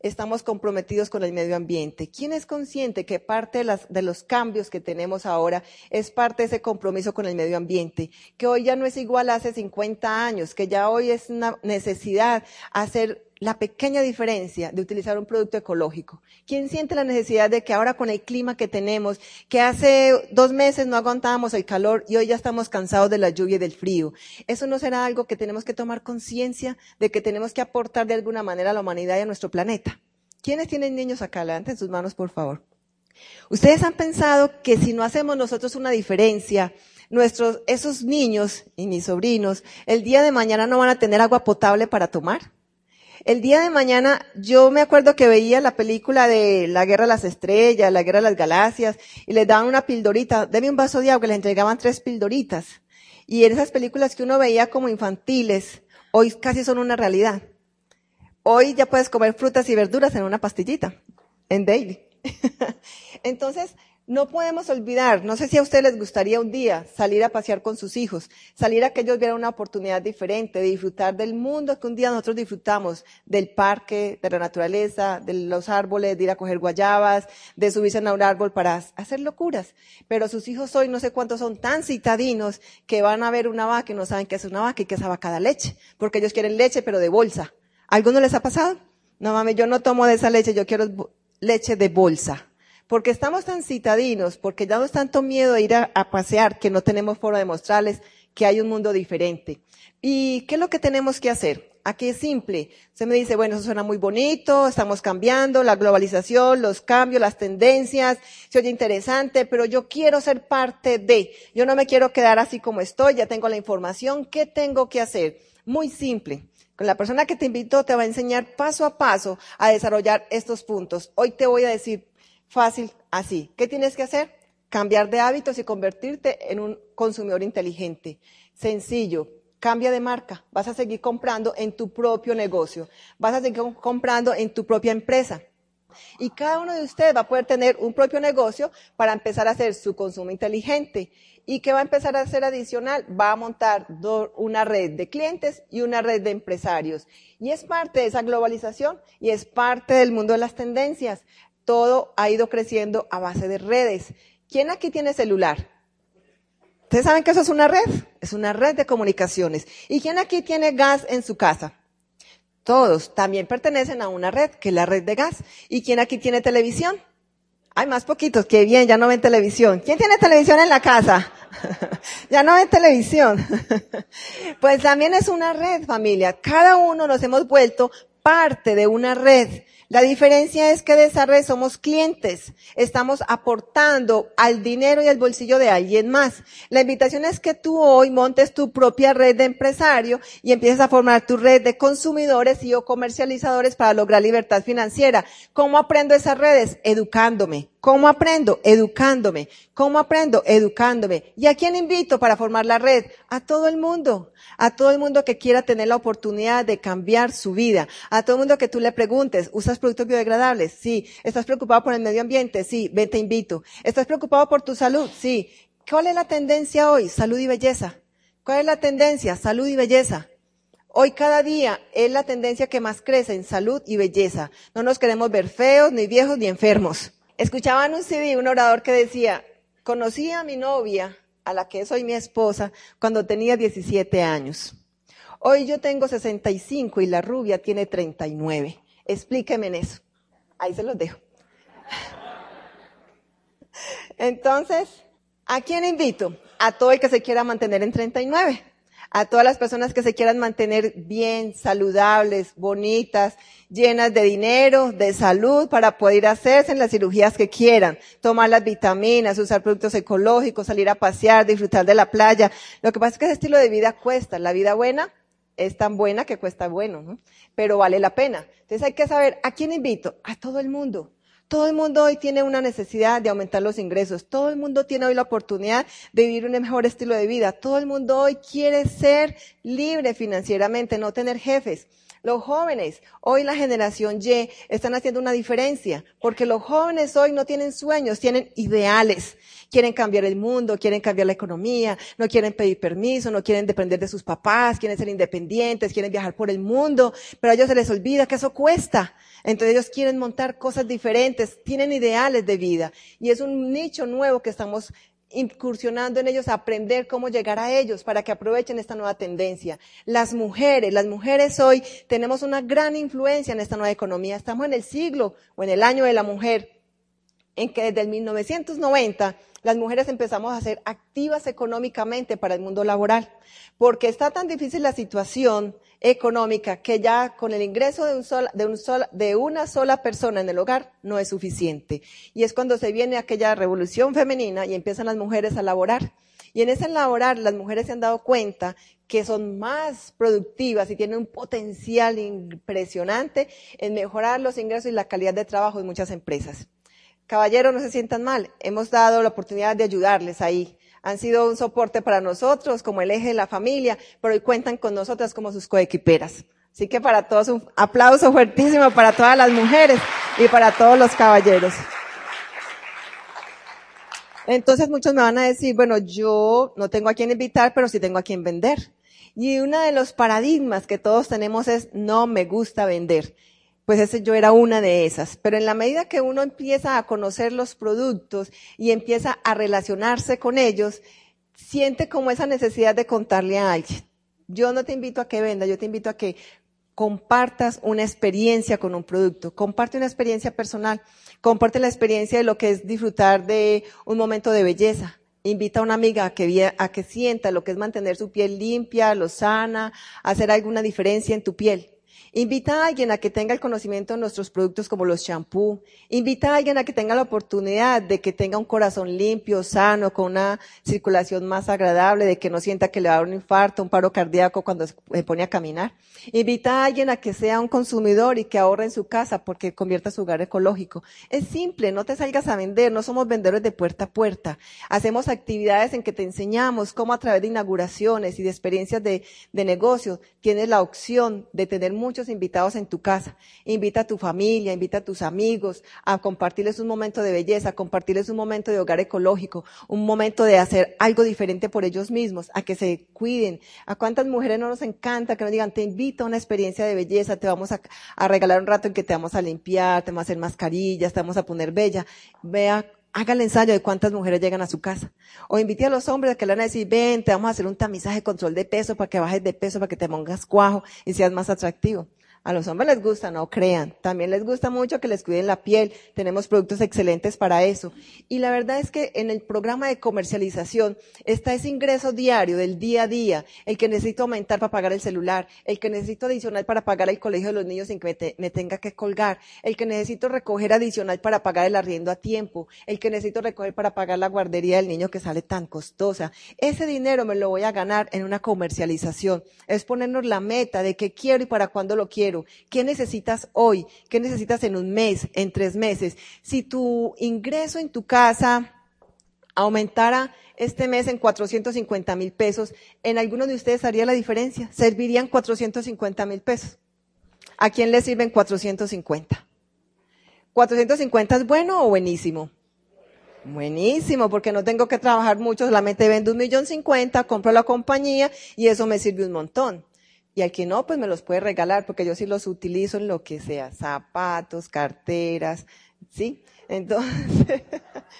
estamos comprometidos con el medio ambiente. ¿Quién es consciente que parte de, de, los cambios que tenemos ahora es parte de ese compromiso con el medio ambiente? Que hoy ya no es igual a hace 50 años, que ya hoy es una necesidad hacer la pequeña diferencia de utilizar un producto ecológico? ¿Quién siente la necesidad de que ahora con el clima que tenemos, que hace dos meses no aguantábamos el calor y hoy ya estamos cansados de la lluvia y del frío? ¿Eso no será algo que tenemos que tomar conciencia de que tenemos que aportar de alguna manera a la humanidad y a nuestro planeta? ¿Quiénes tienen niños acá? Levanten sus manos, por favor. Ustedes han pensado que si no hacemos nosotros una diferencia, nuestros, esos niños y mis sobrinos, el día de mañana no van a tener agua potable para tomar? El día de mañana, yo me acuerdo que veía la película de La Guerra de las Estrellas, La Guerra de las Galaxias, y les daban una pildorita, deme un vaso de agua, y les entregaban tres pildoritas. Y en esas películas que uno veía como infantiles, hoy casi son una realidad. Hoy ya puedes comer frutas y verduras en una pastillita, en daily. Entonces, No podemos olvidar, no sé si a ustedes les gustaría un día salir a pasear con sus hijos, salir a que ellos vieran una oportunidad diferente, de disfrutar del mundo que un día nosotros disfrutamos, del parque, de la naturaleza, de los árboles, de ir a coger guayabas, de subirse a un árbol para hacer locuras. Pero sus hijos hoy no sé cuántos son tan citadinos que van a ver una vaca y no saben qué es una vaca y qué esa vaca da leche, porque ellos quieren leche pero de bolsa. ¿Alguno les ha pasado? No mames, yo no tomo de esa leche, yo quiero leche de bolsa porque estamos tan citadinos, porque damos tanto miedo a ir a, pasear que no tenemos forma de mostrarles que hay un mundo diferente. ¿Y qué es lo que tenemos que hacer? Aquí es simple. Se me dice, bueno, eso suena muy bonito, estamos cambiando, la globalización, los cambios, las tendencias, se oye interesante, pero yo quiero ser parte de. Yo no me quiero quedar así como estoy, ya tengo la información, ¿qué tengo que hacer? Muy simple. Con la persona que te invitó te va a enseñar paso a paso a desarrollar estos puntos. Hoy te voy a decir Fácil, así. ¿Qué tienes que hacer? Cambiar de hábitos y convertirte en un consumidor inteligente. Sencillo. Cambia de marca. Vas a seguir comprando en tu propio negocio. Vas a seguir comprando en tu propia empresa. Y cada uno de ustedes va a poder tener un propio negocio para empezar a hacer su consumo inteligente. ¿Y qué va a empezar a hacer adicional? Va a montar una red de clientes y una red de empresarios. Y es parte de esa globalización y es parte del mundo de las tendencias todo ha ido creciendo a base de redes. ¿Quién aquí tiene celular? ¿Ustedes saben que eso es una red? Es una red de comunicaciones. ¿Y quién aquí tiene gas en su casa? Todos también pertenecen a una red, que es la red de gas. ¿Y quién aquí tiene televisión? Hay más poquitos, qué bien, ya no ven televisión. ¿Quién tiene televisión en la casa? ya no ven televisión. pues también es una red, familia. Cada uno nos hemos vuelto parte de una red. La diferencia es que de esa red somos clientes. Estamos aportando al dinero y al bolsillo de alguien más. La invitación es que tú hoy montes tu propia red de empresario y empieces a formar tu red de consumidores y o comercializadores para lograr libertad financiera. ¿Cómo aprendo esas redes? Educándome. ¿Cómo aprendo? Educándome. ¿Cómo aprendo? Educándome. ¿Y a quién invito para formar la red? A todo el mundo. A todo el mundo que quiera tener la oportunidad de cambiar su vida. A todo el mundo que tú le preguntes, ¿usas productos biodegradables? Sí. ¿Estás preocupado por el medio ambiente? Sí. Ven, te invito. ¿Estás preocupado por tu salud? Sí. ¿Cuál es la tendencia hoy? Salud y belleza. ¿Cuál es la tendencia? Salud y belleza. Hoy cada día es la tendencia que más crece en salud y belleza. No nos queremos ver feos, ni viejos, ni enfermos. Escuchaba en un CD un orador que decía, conocí a mi novia, a la que soy mi esposa, cuando tenía 17 años. Hoy yo tengo 65 y la rubia tiene 39. Explíqueme en eso. Ahí se los dejo. Entonces, ¿a quién invito? A todo el que se quiera mantener en 39 a todas las personas que se quieran mantener bien, saludables, bonitas, llenas de dinero, de salud, para poder hacerse en las cirugías que quieran, tomar las vitaminas, usar productos ecológicos, salir a pasear, disfrutar de la playa. Lo que pasa es que ese estilo de vida cuesta. La vida buena es tan buena que cuesta bueno, ¿no? pero vale la pena. Entonces hay que saber, ¿a quién invito? A todo el mundo. Todo el mundo hoy tiene una necesidad de aumentar los ingresos. Todo el mundo tiene hoy la oportunidad de vivir un mejor estilo de vida. Todo el mundo hoy quiere ser libre financieramente, no tener jefes. Los jóvenes, hoy la generación Y, están haciendo una diferencia, porque los jóvenes hoy no tienen sueños, tienen ideales. Quieren cambiar el mundo, quieren cambiar la economía, no quieren pedir permiso, no quieren depender de sus papás, quieren ser independientes, quieren viajar por el mundo, pero a ellos se les olvida que eso cuesta. Entonces ellos quieren montar cosas diferentes, tienen ideales de vida y es un nicho nuevo que estamos incursionando en ellos aprender cómo llegar a ellos para que aprovechen esta nueva tendencia. Las mujeres, las mujeres hoy tenemos una gran influencia en esta nueva economía. Estamos en el siglo o en el año de la mujer en que desde el 1990 las mujeres empezamos a ser activas económicamente para el mundo laboral, porque está tan difícil la situación económica que ya con el ingreso de, un de, un de una sola persona en el hogar no es suficiente. Y es cuando se viene aquella revolución femenina y empiezan las mujeres a laborar. Y en ese laborar las mujeres se han dado cuenta que son más productivas y tienen un potencial impresionante en mejorar los ingresos y la calidad de trabajo de muchas empresas. Caballeros, no se sientan mal. Hemos dado la oportunidad de ayudarles ahí. Han sido un soporte para nosotros como el eje de la familia, pero hoy cuentan con nosotras como sus coequiperas. Así que para todos un aplauso fuertísimo para todas las mujeres y para todos los caballeros. Entonces muchos me van a decir, bueno, yo no tengo a quién invitar, pero sí tengo a quién vender. Y uno de los paradigmas que todos tenemos es, no me gusta vender. Pues ese yo era una de esas. Pero en la medida que uno empieza a conocer los productos y empieza a relacionarse con ellos, siente como esa necesidad de contarle a alguien. Yo no te invito a que venda, yo te invito a que compartas una experiencia con un producto, comparte una experiencia personal, comparte la experiencia de lo que es disfrutar de un momento de belleza. Invita a una amiga a que, a que sienta lo que es mantener su piel limpia, lo sana, hacer alguna diferencia en tu piel. Invita a alguien a que tenga el conocimiento de nuestros productos como los champú. Invita a alguien a que tenga la oportunidad de que tenga un corazón limpio, sano, con una circulación más agradable, de que no sienta que le va a dar un infarto, un paro cardíaco cuando se pone a caminar. Invita a alguien a que sea un consumidor y que ahorre en su casa porque convierta su hogar ecológico. Es simple, no te salgas a vender, no somos vendedores de puerta a puerta. Hacemos actividades en que te enseñamos cómo a través de inauguraciones y de experiencias de, de negocio tienes la opción de tener mucho invitados en tu casa. Invita a tu familia, invita a tus amigos a compartirles un momento de belleza, a compartirles un momento de hogar ecológico, un momento de hacer algo diferente por ellos mismos, a que se cuiden. ¿A cuántas mujeres no nos encanta que nos digan, te invito a una experiencia de belleza, te vamos a, a regalar un rato en que te vamos a limpiar, te vamos a hacer mascarillas, te vamos a poner bella? Vea haga el ensayo de cuántas mujeres llegan a su casa. O invite a los hombres a que le van a decir, ven, te vamos a hacer un tamizaje control de peso para que bajes de peso, para que te pongas cuajo y seas más atractivo. A los hombres les gusta, no crean. También les gusta mucho que les cuiden la piel. Tenemos productos excelentes para eso. Y la verdad es que en el programa de comercialización está ese ingreso diario del día a día, el que necesito aumentar para pagar el celular, el que necesito adicional para pagar el colegio de los niños sin que me, tenga que colgar, el que necesito recoger adicional para pagar el arriendo a tiempo, el que necesito recoger para pagar la guardería del niño que sale tan costosa. Ese dinero me lo voy a ganar en una comercialización. Es ponernos la meta de qué quiero y para cuándo lo quiero ¿Qué necesitas hoy? ¿Qué necesitas en un mes, en tres meses? Si tu ingreso en tu casa aumentara este mes en 450 mil pesos, ¿en alguno de ustedes haría la diferencia? ¿Servirían 450 mil pesos? ¿A quién le sirven 450? ¿450 es bueno o buenísimo? Buenísimo, porque no tengo que trabajar mucho, solamente vendo un millón cincuenta, compro la compañía y eso me sirve un montón. Y al que no, pues me los puede regalar, porque yo sí los utilizo en lo que sea, zapatos, carteras, ¿sí? Entonces,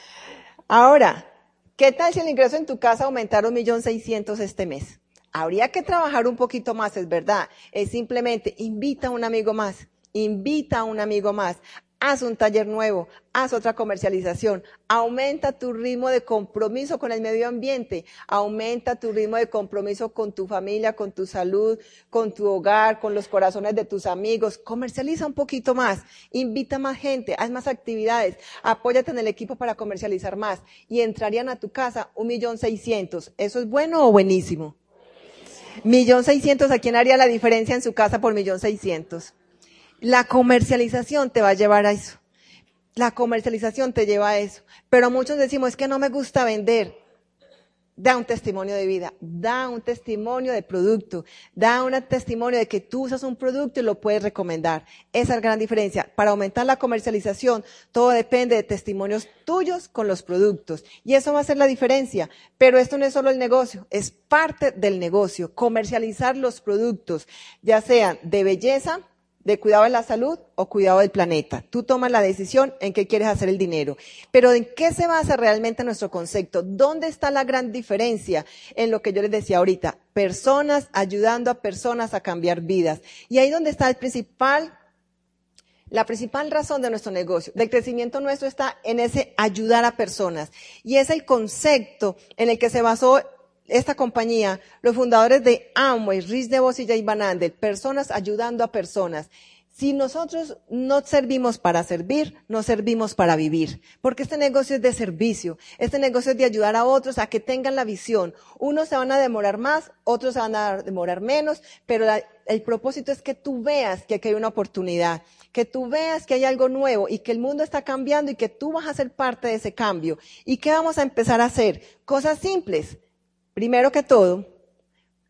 ahora, ¿qué tal si el ingreso en tu casa aumentara un millón seiscientos este mes? Habría que trabajar un poquito más, es verdad. Es simplemente invita a un amigo más, invita a un amigo más, haz un taller nuevo, haz otra comercialización, aumenta tu ritmo de compromiso con el medio ambiente, aumenta tu ritmo de compromiso con tu familia, con tu salud, con tu hogar, con los corazones de tus amigos, comercializa un poquito más, invita más gente, haz más actividades, apóyate en el equipo para comercializar más y entrarían a tu casa un millón seiscientos. ¿Eso es bueno o buenísimo? Millón seiscientos, ¿a quién haría la diferencia en su casa por millón seiscientos? La comercialización te va a llevar a eso. La comercialización te lleva a eso. Pero muchos decimos, es que no me gusta vender. Da un testimonio de vida, da un testimonio de producto, da un testimonio de que tú usas un producto y lo puedes recomendar. Esa es la gran diferencia. Para aumentar la comercialización, todo depende de testimonios tuyos con los productos. Y eso va a ser la diferencia. Pero esto no es solo el negocio, es parte del negocio. Comercializar los productos, ya sean de belleza, de cuidado de la salud o cuidado del planeta. Tú tomas la decisión en qué quieres hacer el dinero. Pero ¿en qué se basa realmente nuestro concepto? ¿Dónde está la gran diferencia en lo que yo les decía ahorita? Personas ayudando a personas a cambiar vidas. Y ahí donde está el principal la principal razón de nuestro negocio, del crecimiento nuestro está en ese ayudar a personas. Y es el concepto en el que se basó esta compañía, los fundadores de Amway, Rhys DeVos y Jay Van Andel, personas ayudando a personas. Si nosotros no servimos para servir, no servimos para vivir. Porque este negocio es de servicio. Este negocio es de ayudar a otros a que tengan la visión. Unos se van a demorar más, otros se van a demorar menos, pero el propósito es que tú veas que aquí hay una oportunidad, que tú veas que hay algo nuevo y que el mundo está cambiando y que tú vas a ser parte de ese cambio. ¿Y qué vamos a empezar a hacer? Cosas simples Primero que todo,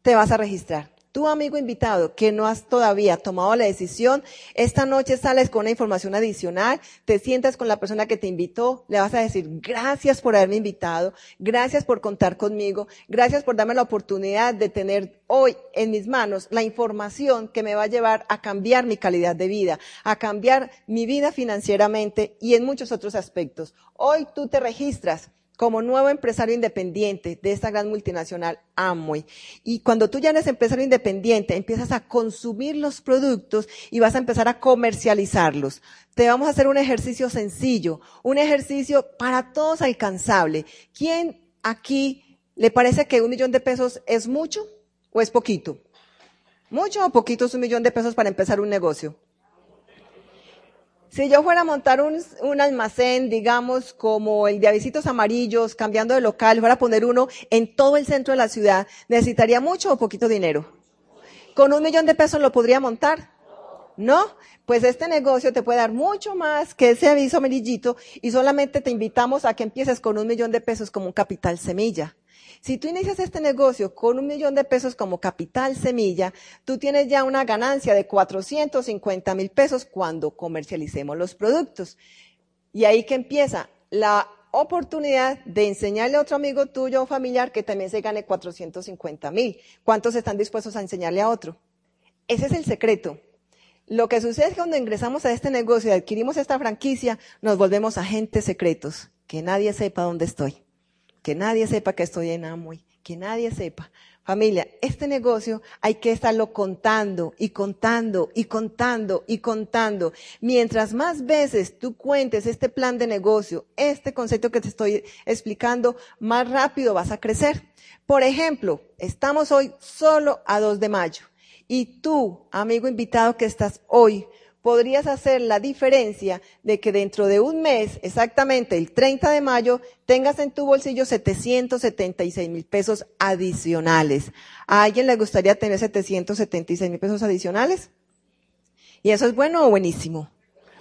te vas a registrar. tu amigo invitado que no has todavía tomado la decisión, esta noche sales con una información adicional, te sientas con la persona que te invitó, le vas a decir gracias por haberme invitado, gracias por contar conmigo, gracias por darme la oportunidad de tener hoy en mis manos la información que me va a llevar a cambiar mi calidad de vida, a cambiar mi vida financieramente y en muchos otros aspectos. Hoy tú te registras como nuevo empresario independiente de esta gran multinacional Amway. Y cuando tú ya eres empresario independiente, empiezas a consumir los productos y vas a empezar a comercializarlos. Te vamos a hacer un ejercicio sencillo, un ejercicio para todos alcanzable. ¿Quién aquí le parece que un millón de pesos es mucho o es poquito? ¿Mucho o poquito es un millón de pesos para empezar un negocio? Si yo fuera a montar un, un, almacén, digamos, como el de avisitos amarillos, cambiando de local, fuera a poner uno en todo el centro de la ciudad, ¿necesitaría mucho o poquito dinero? ¿Con un millón de pesos lo podría montar? ¿No? Pues este negocio te puede dar mucho más que ese aviso amarillito y solamente te invitamos a que empieces con un millón de pesos como un capital semilla. Si tú inicias este negocio con un millón de pesos como capital semilla, tú tienes ya una ganancia de 450 mil pesos cuando comercialicemos los productos. Y ahí que empieza la oportunidad de enseñarle a otro amigo tuyo o familiar que también se gane 450 mil. ¿Cuántos están dispuestos a enseñarle a otro? Ese es el secreto. Lo que sucede es que cuando ingresamos a este negocio y adquirimos esta franquicia, nos volvemos agentes secretos, que nadie sepa dónde estoy que nadie sepa que estoy en Amway, que nadie sepa. Familia, este negocio hay que estarlo contando y contando y contando y contando. Mientras más veces tú cuentes este plan de negocio, este concepto que te estoy explicando, más rápido vas a crecer. Por ejemplo, estamos hoy solo a 2 de mayo y tú, amigo invitado que estás hoy, podrías hacer la diferencia de que dentro de un mes, exactamente el 30 de mayo, tengas en tu bolsillo 776 mil pesos adicionales. ¿A alguien le gustaría tener 776 mil pesos adicionales? ¿Y eso es bueno o buenísimo?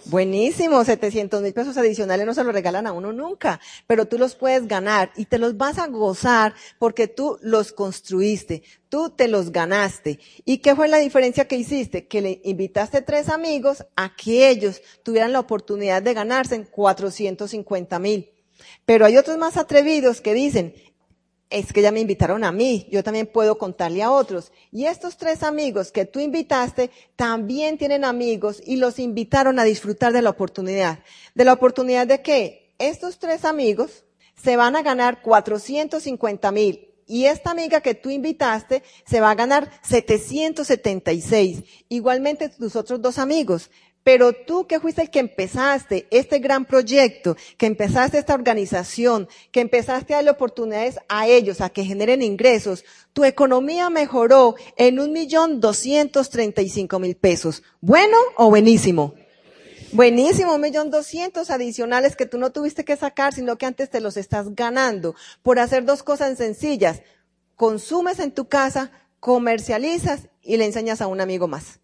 Buenísimo, 700 mil pesos adicionales no se los regalan a uno nunca, pero tú los puedes ganar y te los vas a gozar porque tú los construiste, tú te los ganaste. ¿Y qué fue la diferencia que hiciste? Que le invitaste tres amigos a que ellos tuvieran la oportunidad de ganarse en 450 mil. Pero hay otros más atrevidos que dicen, es que ya me invitaron a mí, yo también puedo contarle a otros. Y estos tres amigos que tú invitaste también tienen amigos y los invitaron a disfrutar de la oportunidad. ¿De la oportunidad de qué? Estos tres amigos se van a ganar 450 mil y esta amiga que tú invitaste se va a ganar 776. Igualmente tus otros dos amigos. Pero tú que fuiste el que empezaste este gran proyecto, que empezaste esta organización, que empezaste a darle oportunidades a ellos, a que generen ingresos, tu economía mejoró en un millón doscientos treinta y cinco mil pesos. ¿Bueno o buenísimo? Buenísimo, un millón doscientos adicionales que tú no tuviste que sacar, sino que antes te los estás ganando por hacer dos cosas sencillas. Consumes en tu casa, comercializas y le enseñas a un amigo más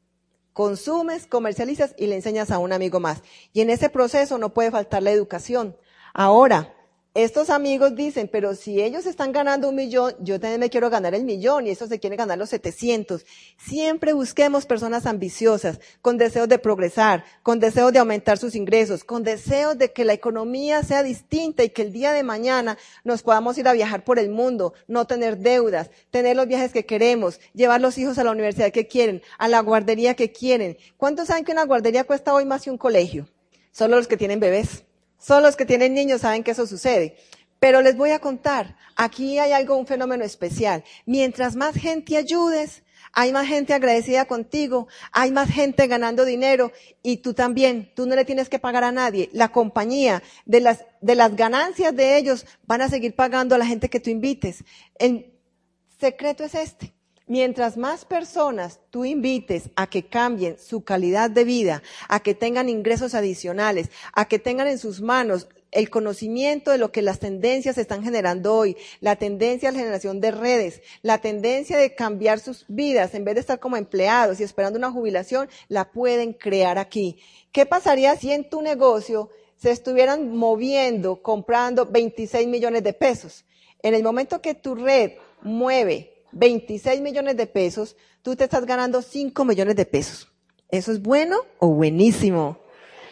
consumes, comercializas y le enseñas a un amigo más. Y en ese proceso no puede faltar la educación. Ahora, estos amigos dicen, pero si ellos están ganando un millón, yo también me quiero ganar el millón y estos se quieren ganar los 700. Siempre busquemos personas ambiciosas, con deseos de progresar, con deseos de aumentar sus ingresos, con deseos de que la economía sea distinta y que el día de mañana nos podamos ir a viajar por el mundo, no tener deudas, tener los viajes que queremos, llevar los hijos a la universidad que quieren, a la guardería que quieren. ¿Cuántos saben que una guardería cuesta hoy más que un colegio? Solo los que tienen bebés. Solo los que tienen niños saben que eso sucede. Pero les voy a contar, aquí hay algo, un fenómeno especial. Mientras más gente ayudes, hay más gente agradecida contigo, hay más gente ganando dinero y tú también, tú no le tienes que pagar a nadie. La compañía de las, de las ganancias de ellos van a seguir pagando a la gente que tú invites. El secreto es este. Mientras más personas tú invites a que cambien su calidad de vida, a que tengan ingresos adicionales, a que tengan en sus manos el conocimiento de lo que las tendencias están generando hoy, la tendencia a la generación de redes, la tendencia de cambiar sus vidas en vez de estar como empleados y esperando una jubilación, la pueden crear aquí. ¿Qué pasaría si en tu negocio se estuvieran moviendo, comprando 26 millones de pesos? En el momento que tu red mueve 26 millones de pesos, tú te estás ganando 5 millones de pesos. ¿Eso es bueno o buenísimo?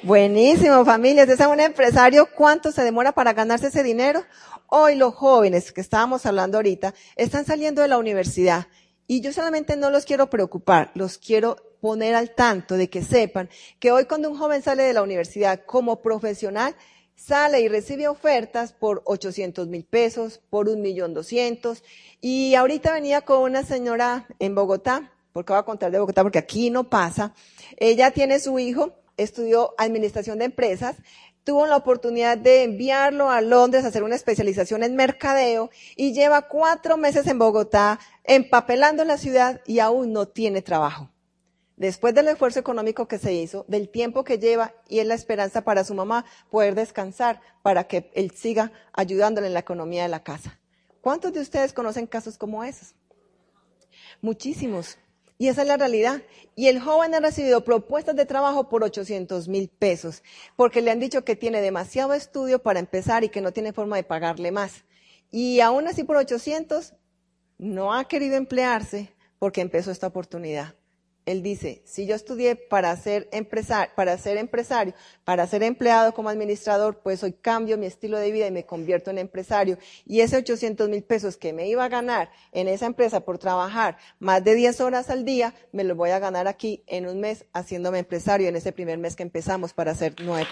Buenísimo, familia. Si es un empresario, ¿cuánto se demora para ganarse ese dinero? Hoy los jóvenes que estábamos hablando ahorita están saliendo de la universidad y yo solamente no los quiero preocupar, los quiero poner al tanto de que sepan que hoy cuando un joven sale de la universidad como profesional, sale y recibe ofertas por 800 mil pesos, por un millón doscientos. Y ahorita venía con una señora en Bogotá, porque voy a contar de Bogotá, porque aquí no pasa. Ella tiene su hijo, estudió administración de empresas, tuvo la oportunidad de enviarlo a Londres a hacer una especialización en mercadeo y lleva cuatro meses en Bogotá empapelando la ciudad y aún no tiene trabajo. Después del esfuerzo económico que se hizo, del tiempo que lleva y es la esperanza para su mamá poder descansar para que él siga ayudándole en la economía de la casa. ¿Cuántos de ustedes conocen casos como esos? Muchísimos. Y esa es la realidad. Y el joven ha recibido propuestas de trabajo por 800 mil pesos, porque le han dicho que tiene demasiado estudio para empezar y que no tiene forma de pagarle más. Y aún así por 800 no ha querido emplearse porque empezó esta oportunidad. Él dice, si yo estudié para ser, empresario, para ser empresario, para ser empleado como administrador, pues hoy cambio mi estilo de vida y me convierto en empresario. Y ese 800 mil pesos que me iba a ganar en esa empresa por trabajar más de 10 horas al día, me lo voy a ganar aquí en un mes haciéndome empresario en ese primer mes que empezamos para hacer 9%.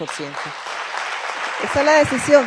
Esa es la decisión.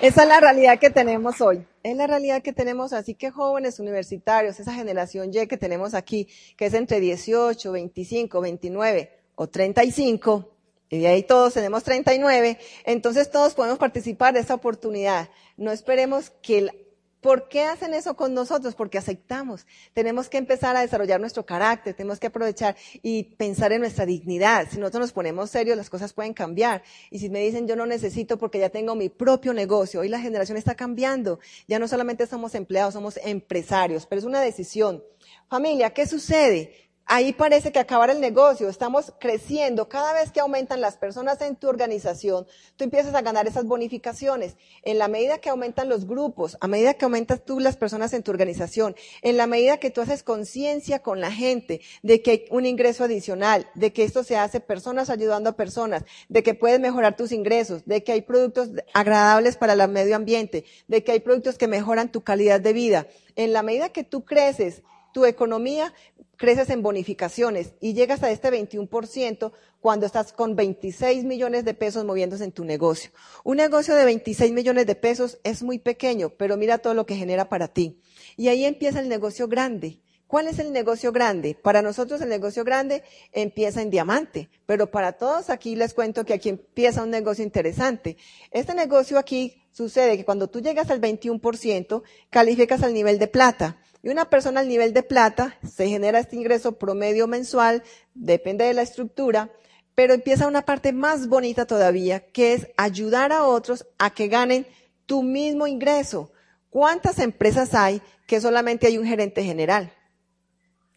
Esa es la realidad que tenemos hoy. Es la realidad que tenemos, así que jóvenes universitarios, esa generación Y que tenemos aquí, que es entre 18, 25, 29 o 35, y de ahí todos tenemos 39, entonces todos podemos participar de esta oportunidad. No esperemos que el ¿Por qué hacen eso con nosotros? Porque aceptamos. Tenemos que empezar a desarrollar nuestro carácter, tenemos que aprovechar y pensar en nuestra dignidad. Si nosotros nos ponemos serios, las cosas pueden cambiar. Y si me dicen yo no necesito porque ya tengo mi propio negocio, hoy la generación está cambiando. Ya no solamente somos empleados, somos empresarios, pero es una decisión. Familia, ¿qué sucede? Ahí parece que acabar el negocio, estamos creciendo, cada vez que aumentan las personas en tu organización, tú empiezas a ganar esas bonificaciones. En la medida que aumentan los grupos, a medida que aumentas tú las personas en tu organización, en la medida que tú haces conciencia con la gente de que hay un ingreso adicional, de que esto se hace personas ayudando a personas, de que puedes mejorar tus ingresos, de que hay productos agradables para el medio ambiente, de que hay productos que mejoran tu calidad de vida. En la medida que tú creces, tu economía creces en bonificaciones y llegas a este 21% cuando estás con 26 millones de pesos moviéndose en tu negocio. Un negocio de 26 millones de pesos es muy pequeño, pero mira todo lo que genera para ti. Y ahí empieza el negocio grande. ¿Cuál es el negocio grande? Para nosotros el negocio grande empieza en diamante, pero para todos aquí les cuento que aquí empieza un negocio interesante. Este negocio aquí sucede que cuando tú llegas al 21%, calificas al nivel de plata. Y una persona al nivel de plata se genera este ingreso promedio mensual, depende de la estructura, pero empieza una parte más bonita todavía, que es ayudar a otros a que ganen tu mismo ingreso. ¿Cuántas empresas hay que solamente hay un gerente general?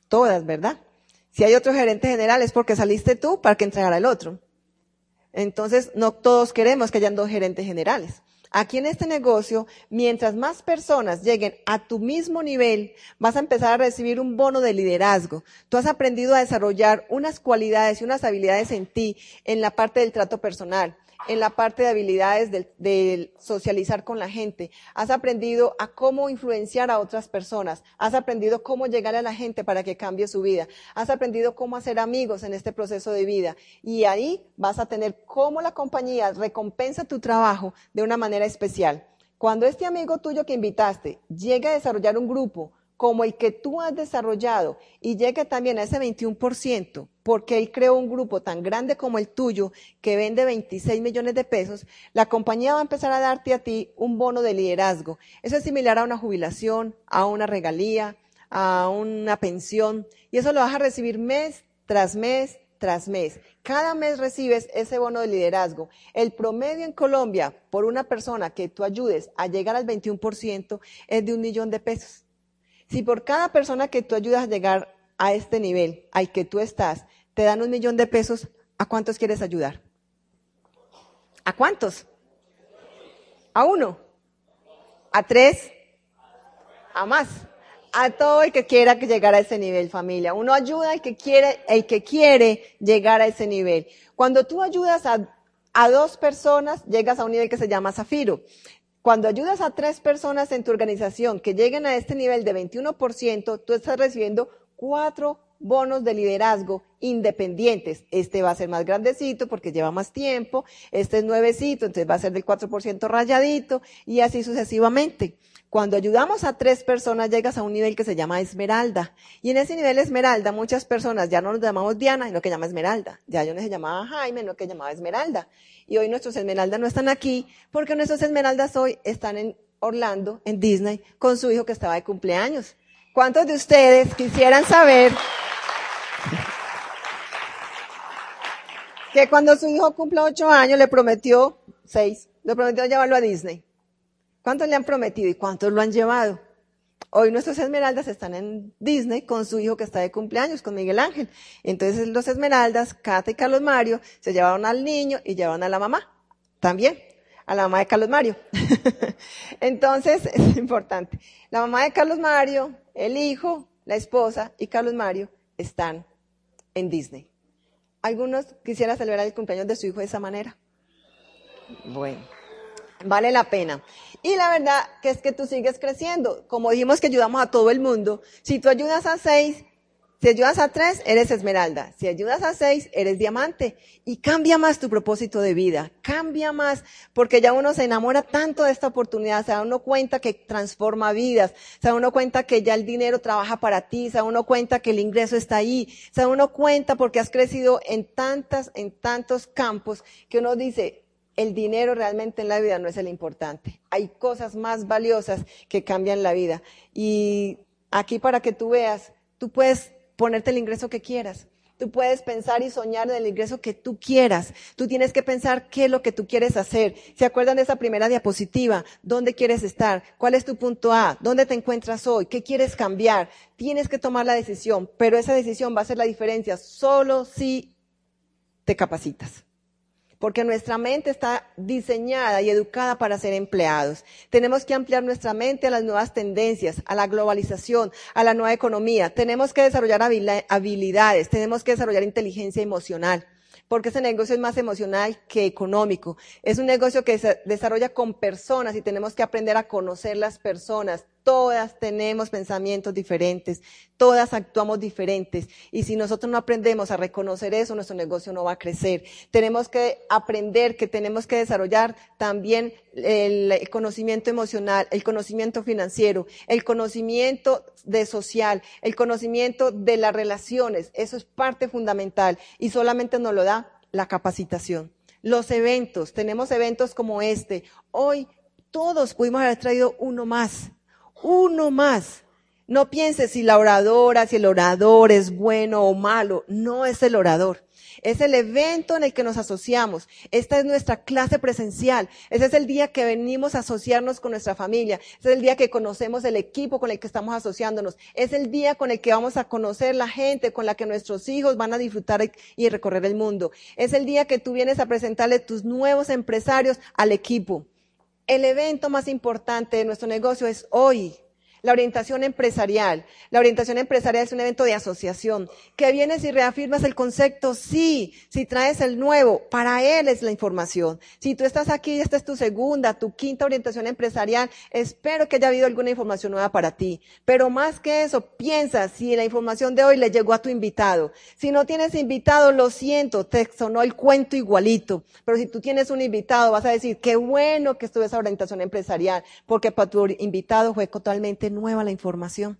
Todas, ¿verdad? Si hay otro gerente general es porque saliste tú para que entregara el otro. Entonces, no todos queremos que hayan dos gerentes generales. Aquí en este negocio, mientras más personas lleguen a tu mismo nivel, vas a empezar a recibir un bono de liderazgo. Tú has aprendido a desarrollar unas cualidades y unas habilidades en ti en la parte del trato personal en la parte de habilidades de, socializar con la gente. Has aprendido a cómo influenciar a otras personas. Has aprendido cómo llegar a la gente para que cambie su vida. Has aprendido cómo hacer amigos en este proceso de vida. Y ahí vas a tener cómo la compañía recompensa tu trabajo de una manera especial. Cuando este amigo tuyo que invitaste llegue a desarrollar un grupo, como el que tú has desarrollado y llegue también a ese 21%, porque él creó un grupo tan grande como el tuyo que vende 26 millones de pesos, la compañía va a empezar a darte a ti un bono de liderazgo. Eso es similar a una jubilación, a una regalía, a una pensión, y eso lo vas a recibir mes tras mes tras mes. Cada mes recibes ese bono de liderazgo. El promedio en Colombia por una persona que tú ayudes a llegar al 21% es de un millón de pesos. Si por cada persona que tú ayudas a llegar a este nivel al que tú estás, te dan un millón de pesos, ¿a cuántos quieres ayudar? ¿A cuántos? ¿A uno? ¿A tres? a más. A todo el que quiera llegar a ese nivel, familia. Uno ayuda al que quiere, el que quiere llegar a ese nivel. Cuando tú ayudas a, a dos personas, llegas a un nivel que se llama zafiro. Cuando ayudas a tres personas en tu organización que lleguen a este nivel de 21%, tú estás recibiendo cuatro bonos de liderazgo independientes. Este va a ser más grandecito porque lleva más tiempo, este es nuevecito, entonces va a ser del 4% rayadito y así sucesivamente. Cuando ayudamos a tres personas llegas a un nivel que se llama esmeralda. Y en ese nivel esmeralda muchas personas ya no nos llamamos Diana, sino que llama esmeralda. Ya yo no se llamaba Jaime, no que llamaba esmeralda. Y hoy nuestros esmeraldas no están aquí porque nuestros esmeraldas hoy están en Orlando, en Disney, con su hijo que estaba de cumpleaños. ¿Cuántos de ustedes quisieran saber que cuando su hijo cumple ocho años le prometió, seis, le prometió llevarlo a Disney? ¿Cuántos le han prometido y cuántos lo han llevado? Hoy nuestros esmeraldas están en Disney con su hijo que está de cumpleaños, con Miguel Ángel. Entonces los esmeraldas, Cata y Carlos Mario, se llevaron al niño y llevaron a la mamá. También a la mamá de Carlos Mario. Entonces, es importante. La mamá de Carlos Mario, el hijo, la esposa y Carlos Mario están en Disney. ¿Algunos quisieran celebrar el cumpleaños de su hijo de esa manera? Bueno, vale la pena. Y la verdad que es que tú sigues creciendo. Como dijimos que ayudamos a todo el mundo, si tú ayudas a seis, si ayudas a tres, eres esmeralda. Si ayudas a seis, eres diamante. Y cambia más tu propósito de vida. Cambia más porque ya uno se enamora tanto de esta oportunidad. Se da uno cuenta que transforma vidas. Se da uno cuenta que ya el dinero trabaja para ti. Se da uno cuenta que el ingreso está ahí. Se da uno cuenta porque has crecido en tantas, en tantos campos que uno dice, el dinero realmente en la vida no es el importante. Hay cosas más valiosas que cambian la vida. Y aquí para que tú veas, tú puedes ponerte el ingreso que quieras. Tú puedes pensar y soñar en el ingreso que tú quieras. Tú tienes que pensar qué es lo que tú quieres hacer. ¿Se acuerdan de esa primera diapositiva? ¿Dónde quieres estar? ¿Cuál es tu punto A? ¿Dónde te encuentras hoy? ¿Qué quieres cambiar? Tienes que tomar la decisión, pero esa decisión va a ser la diferencia solo si te capacitas porque nuestra mente está diseñada y educada para ser empleados. Tenemos que ampliar nuestra mente a las nuevas tendencias, a la globalización, a la nueva economía. Tenemos que desarrollar habilidades, tenemos que desarrollar inteligencia emocional porque ese negocio es más emocional que económico. Es un negocio que se desarrolla con personas y tenemos que aprender a conocer las personas. Todas tenemos pensamientos diferentes, todas actuamos diferentes y si nosotros no aprendemos a reconocer eso, nuestro negocio no va a crecer. Tenemos que aprender que tenemos que desarrollar también el, conocimiento emocional, el conocimiento financiero, el conocimiento de social, el conocimiento de las relaciones. Eso es parte fundamental y solamente nos lo da la capacitación. Los eventos, tenemos eventos como este. Hoy todos pudimos haber traído uno más uno más. No pienses si la oradora, si el orador es bueno o malo. No es el orador. Es el evento en el que nos asociamos. Esta es nuestra clase presencial. Ese es el día que venimos a asociarnos con nuestra familia. Ese es el día que conocemos el equipo con el que estamos asociándonos. Es el día con el que vamos a conocer la gente con la que nuestros hijos van a disfrutar y recorrer el mundo. Es el día que tú vienes a presentarle tus nuevos empresarios al equipo. El evento más importante de nuestro negocio es hoy, la orientación empresarial. La orientación empresarial es un evento de asociación que vienes y reafirmas el concepto, sí, si traes el nuevo, para él es la información. Si tú estás aquí esta es tu segunda, tu quinta orientación empresarial, espero que haya habido alguna información nueva para ti. Pero más que eso, piensa si la información de hoy le llegó a tu invitado. Si no tienes invitado, lo siento, te sonó el cuento igualito. Pero si tú tienes un invitado, vas a decir, qué bueno que estuve esa orientación empresarial, porque para tu invitado fue totalmente nueva la información.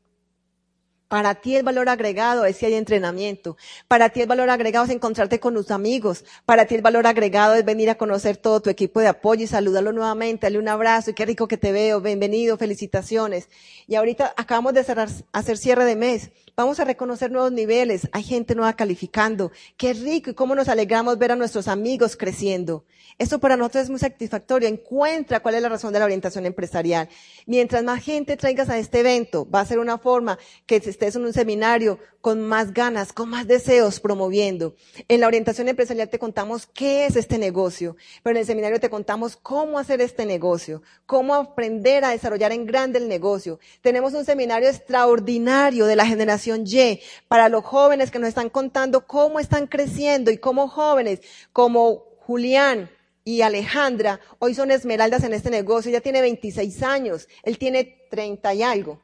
Para ti el valor agregado es si hay entrenamiento. Para ti el valor agregado es encontrarte con tus amigos. Para ti el valor agregado es venir a conocer todo tu equipo de apoyo y saludarlo nuevamente, darle un abrazo y qué rico que te veo. Bienvenido, felicitaciones. Y ahorita acabamos de cerrar, hacer cierre de mes. Vamos a reconocer nuevos niveles. Hay gente nueva calificando. Qué rico y cómo nos alegramos ver a nuestros amigos creciendo. Eso para nosotros es muy satisfactorio. Encuentra cuál es la razón de la orientación empresarial. Mientras más gente traigas a este evento, va a ser una forma que se esté estés en un seminario con más ganas, con más deseos, promoviendo. En la orientación empresarial te contamos qué es este negocio, pero en el seminario te contamos cómo hacer este negocio, cómo aprender a desarrollar en grande el negocio. Tenemos un seminario extraordinario de la generación Y para los jóvenes que nos están contando cómo están creciendo y cómo jóvenes como Julián, y Alejandra hoy son esmeraldas en este negocio. Ella tiene 26 años, él tiene 30 y algo.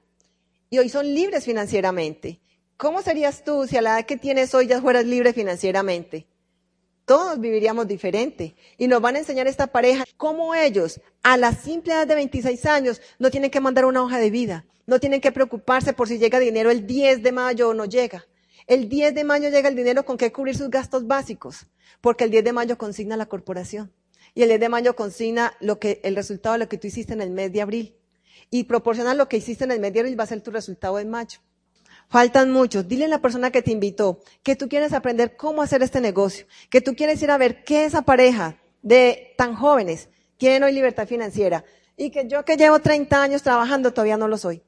Y hoy son libres financieramente. ¿Cómo serías tú si a la edad que tienes hoy ya fueras libre financieramente? Todos viviríamos diferente. Y nos van a enseñar esta pareja cómo ellos, a la simple edad de 26 años, no tienen que mandar una hoja de vida. No tienen que preocuparse por si llega dinero el 10 de mayo o no llega. El 10 de mayo llega el dinero con que cubrir sus gastos básicos, porque el 10 de mayo consigna la corporación. Y el 10 de mayo consigna lo que, el resultado de lo que tú hiciste en el mes de abril. Y proporciona lo que hiciste en el mes abril va a ser tu resultado en mayo. Faltan muchos. Dile a la persona que te invitó que tú quieres aprender cómo hacer este negocio, que tú quieres ir a ver qué esa pareja de tan jóvenes tienen hoy libertad financiera y que yo que llevo 30 años trabajando todavía no lo soy.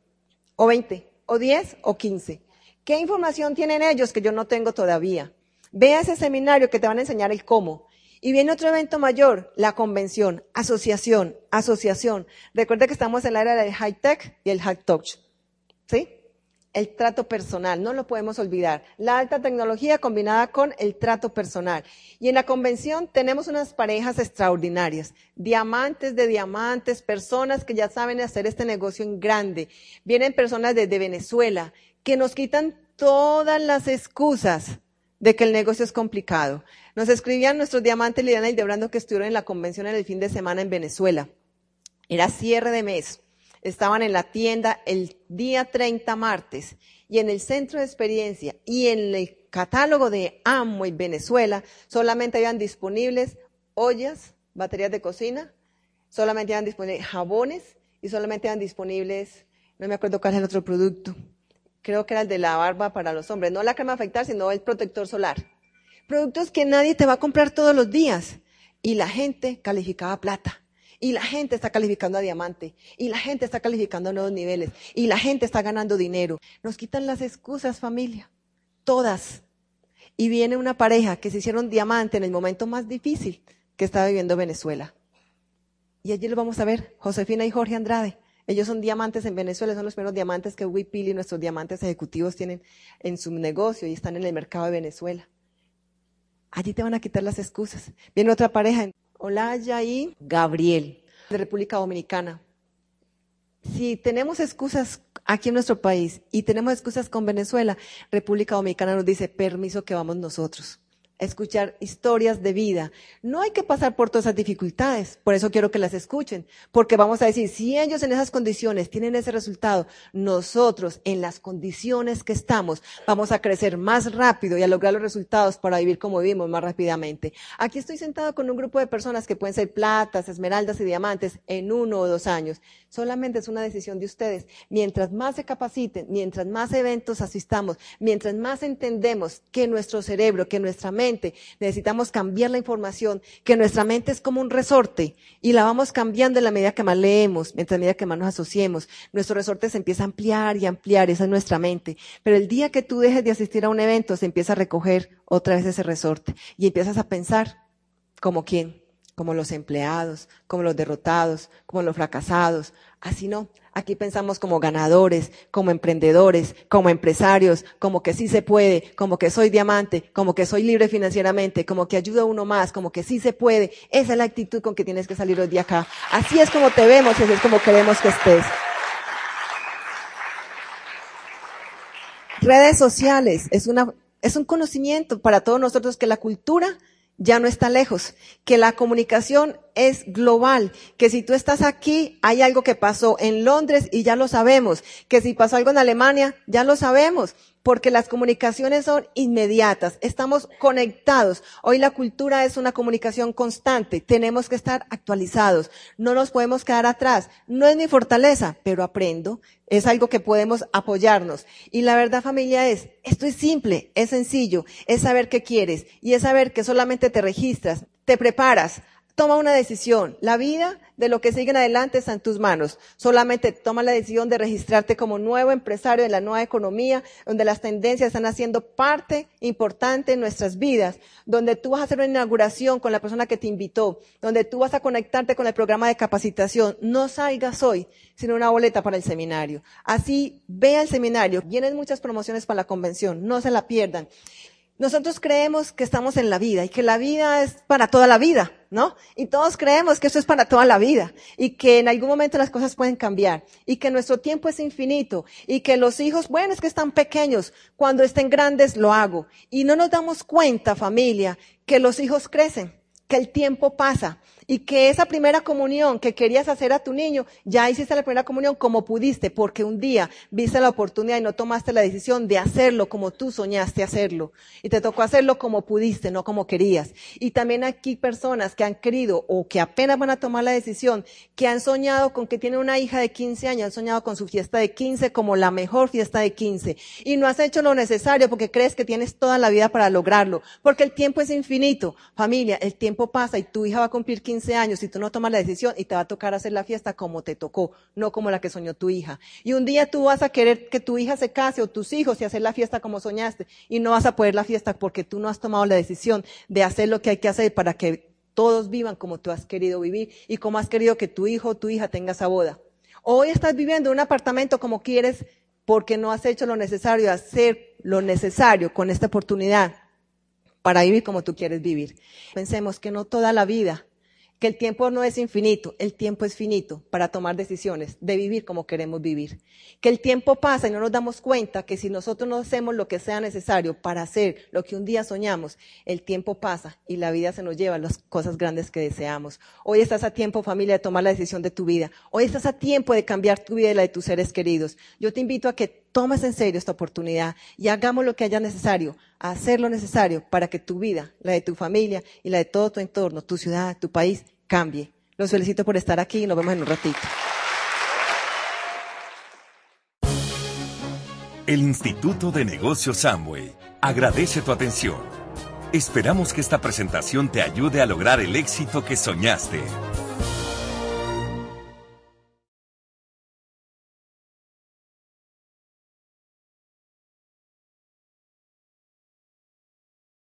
O 20, o 10, o 15. ¿Qué información tienen ellos que yo no tengo todavía? Ve a ese seminario que te van a enseñar el cómo. Y viene otro evento mayor, la convención, asociación, asociación. Recuerda que estamos en la era del high tech y el high touch. ¿Sí? El trato personal, no lo podemos olvidar. La alta tecnología combinada con el trato personal. Y en la convención tenemos unas parejas extraordinarias, diamantes de diamantes, personas que ya saben hacer este negocio en grande. Vienen personas desde Venezuela que nos quitan todas las excusas de que el negocio es complicado. Nos escribían nuestros diamantes Liliana y Debrando que estuvieron en la convención en el fin de semana en Venezuela. Era cierre de mes. Estaban en la tienda el día 30 martes y en el centro de experiencia y en el catálogo de Amway Venezuela solamente habían disponibles ollas, baterías de cocina, solamente habían disponibles jabones y solamente habían disponibles, no me acuerdo cuál es el otro producto, creo que era el de la barba para los hombres, no la crema afectar, sino el protector solar. Productos que nadie te va a comprar todos los días. Y la gente calificaba plata. Y la gente está calificando a diamante. Y la gente está calificando a nuevos niveles. Y la gente está ganando dinero. Nos quitan las excusas, familia. Todas. Y viene una pareja que se hicieron diamante en el momento más difícil que estaba viviendo Venezuela. Y allí lo vamos a ver, Josefina y Jorge Andrade. Ellos son diamantes en Venezuela, son los primeros diamantes que Wipil y nuestros diamantes ejecutivos tienen en su negocio y están en el mercado de Venezuela. Allí te van a quitar las excusas. Viene otra pareja, Olaya y Gabriel, de República Dominicana. Si tenemos excusas aquí en nuestro país y tenemos excusas con Venezuela, República Dominicana nos dice, permiso que vamos nosotros escuchar historias de vida. No hay que pasar por todas esas dificultades, por eso quiero que las escuchen, porque vamos a decir, si ellos en esas condiciones tienen ese resultado, nosotros en las condiciones que estamos vamos a crecer más rápido y a lograr los resultados para vivir como vivimos más rápidamente. Aquí estoy sentado con un grupo de personas que pueden ser platas, esmeraldas y diamantes en uno o dos años. Solamente es una decisión de ustedes. Mientras más se capaciten, mientras más eventos asistamos, mientras más entendemos que nuestro cerebro, que nuestra mente, necesitamos cambiar la información, que nuestra mente es como un resorte y la vamos cambiando en la medida que más leemos, mientras medida que más nos asociemos. Nuestro resorte se empieza a ampliar y ampliar, esa es nuestra mente. Pero el día que tú dejes de asistir a un evento, se empieza a recoger otra vez ese resorte y empiezas a pensar como quién, como los empleados, como los derrotados, como los fracasados. Así no, Aquí pensamos como ganadores, como emprendedores, como empresarios, como que sí se puede, como que soy diamante, como que soy libre financieramente, como que ayuda a uno más, como que sí se puede. Esa es la actitud con que tienes que salir hoy de acá. Así es como te vemos y así es como queremos que estés. Redes sociales es una, es un conocimiento para todos nosotros que la cultura ya no está lejos, que la comunicación es global, que si tú estás aquí, hay algo que pasó en Londres y ya lo sabemos, que si pasó algo en Alemania, ya lo sabemos, porque las comunicaciones son inmediatas, estamos conectados. Hoy la cultura es una comunicación constante, tenemos que estar actualizados, no nos podemos quedar atrás. No es mi fortaleza, pero aprendo, es algo que podemos apoyarnos. Y la verdad familia es, esto es simple, es sencillo, es saber qué quieres y es saber que solamente te registras, te preparas, Toma una decisión. La vida de lo que sigue en adelante está en tus manos. Solamente toma la decisión de registrarte como nuevo empresario en la nueva economía, donde las tendencias están haciendo parte importante en nuestras vidas, donde tú vas a hacer una inauguración con la persona que te invitó, donde tú vas a conectarte con el programa de capacitación. No salgas hoy sin una boleta para el seminario. Así, ve al seminario. Vienen muchas promociones para la convención. No se la pierdan. Nosotros creemos que estamos en la vida y que la vida es para toda la vida, ¿no? Y todos creemos que eso es para toda la vida y que en algún momento las cosas pueden cambiar y que nuestro tiempo es infinito y que los hijos, bueno, es que están pequeños, cuando estén grandes lo hago. Y no nos damos cuenta, familia, que los hijos crecen, que el tiempo pasa y que esa primera comunión que querías hacer a tu niño, ya hiciste la primera comunión como pudiste, porque un día viste la oportunidad y no tomaste la decisión de hacerlo como tú soñaste hacerlo. Y te tocó hacerlo como pudiste, no como querías. Y también aquí personas que han querido o que apenas van a tomar la decisión, que han soñado con que tienen una hija de 15 años, han soñado con su fiesta de 15 como la mejor fiesta de 15. Y no has hecho lo necesario porque crees que tienes toda la vida para lograrlo. Porque el tiempo es infinito. Familia, el tiempo pasa y tu hija va a cumplir 15 años y tú no tomas la decisión y te va a tocar hacer la fiesta como te tocó, no como la que soñó tu hija. Y un día tú vas a querer que tu hija se case o tus hijos y hacer la fiesta como soñaste y no vas a poder la fiesta porque tú no has tomado la decisión de hacer lo que hay que hacer para que todos vivan como tú has querido vivir y como has querido que tu hijo o tu hija tenga esa boda. Hoy estás viviendo en un apartamento como quieres porque no has hecho lo necesario, hacer lo necesario con esta oportunidad para vivir como tú quieres vivir. Pensemos que no toda la vida que el tiempo no es infinito, el tiempo es finito para tomar decisiones, de vivir como queremos vivir. Que el tiempo pasa y no nos damos cuenta que si nosotros no hacemos lo que sea necesario para hacer lo que un día soñamos, el tiempo pasa y la vida se nos lleva a las cosas grandes que deseamos. Hoy estás a tiempo, familia, de tomar la decisión de tu vida. Hoy estás a tiempo de cambiar tu vida y la de tus seres queridos. Yo te invito a que tomes en serio esta oportunidad y hagamos lo que haya necesario, hacer lo necesario para que tu vida, la de tu familia y la de todo tu entorno, tu ciudad, tu país, cambie. Los felicito por estar aquí y nos vemos en un ratito. El Instituto de Negocios Samway agradece tu atención. Esperamos que esta presentación te ayude a lograr el éxito que soñaste.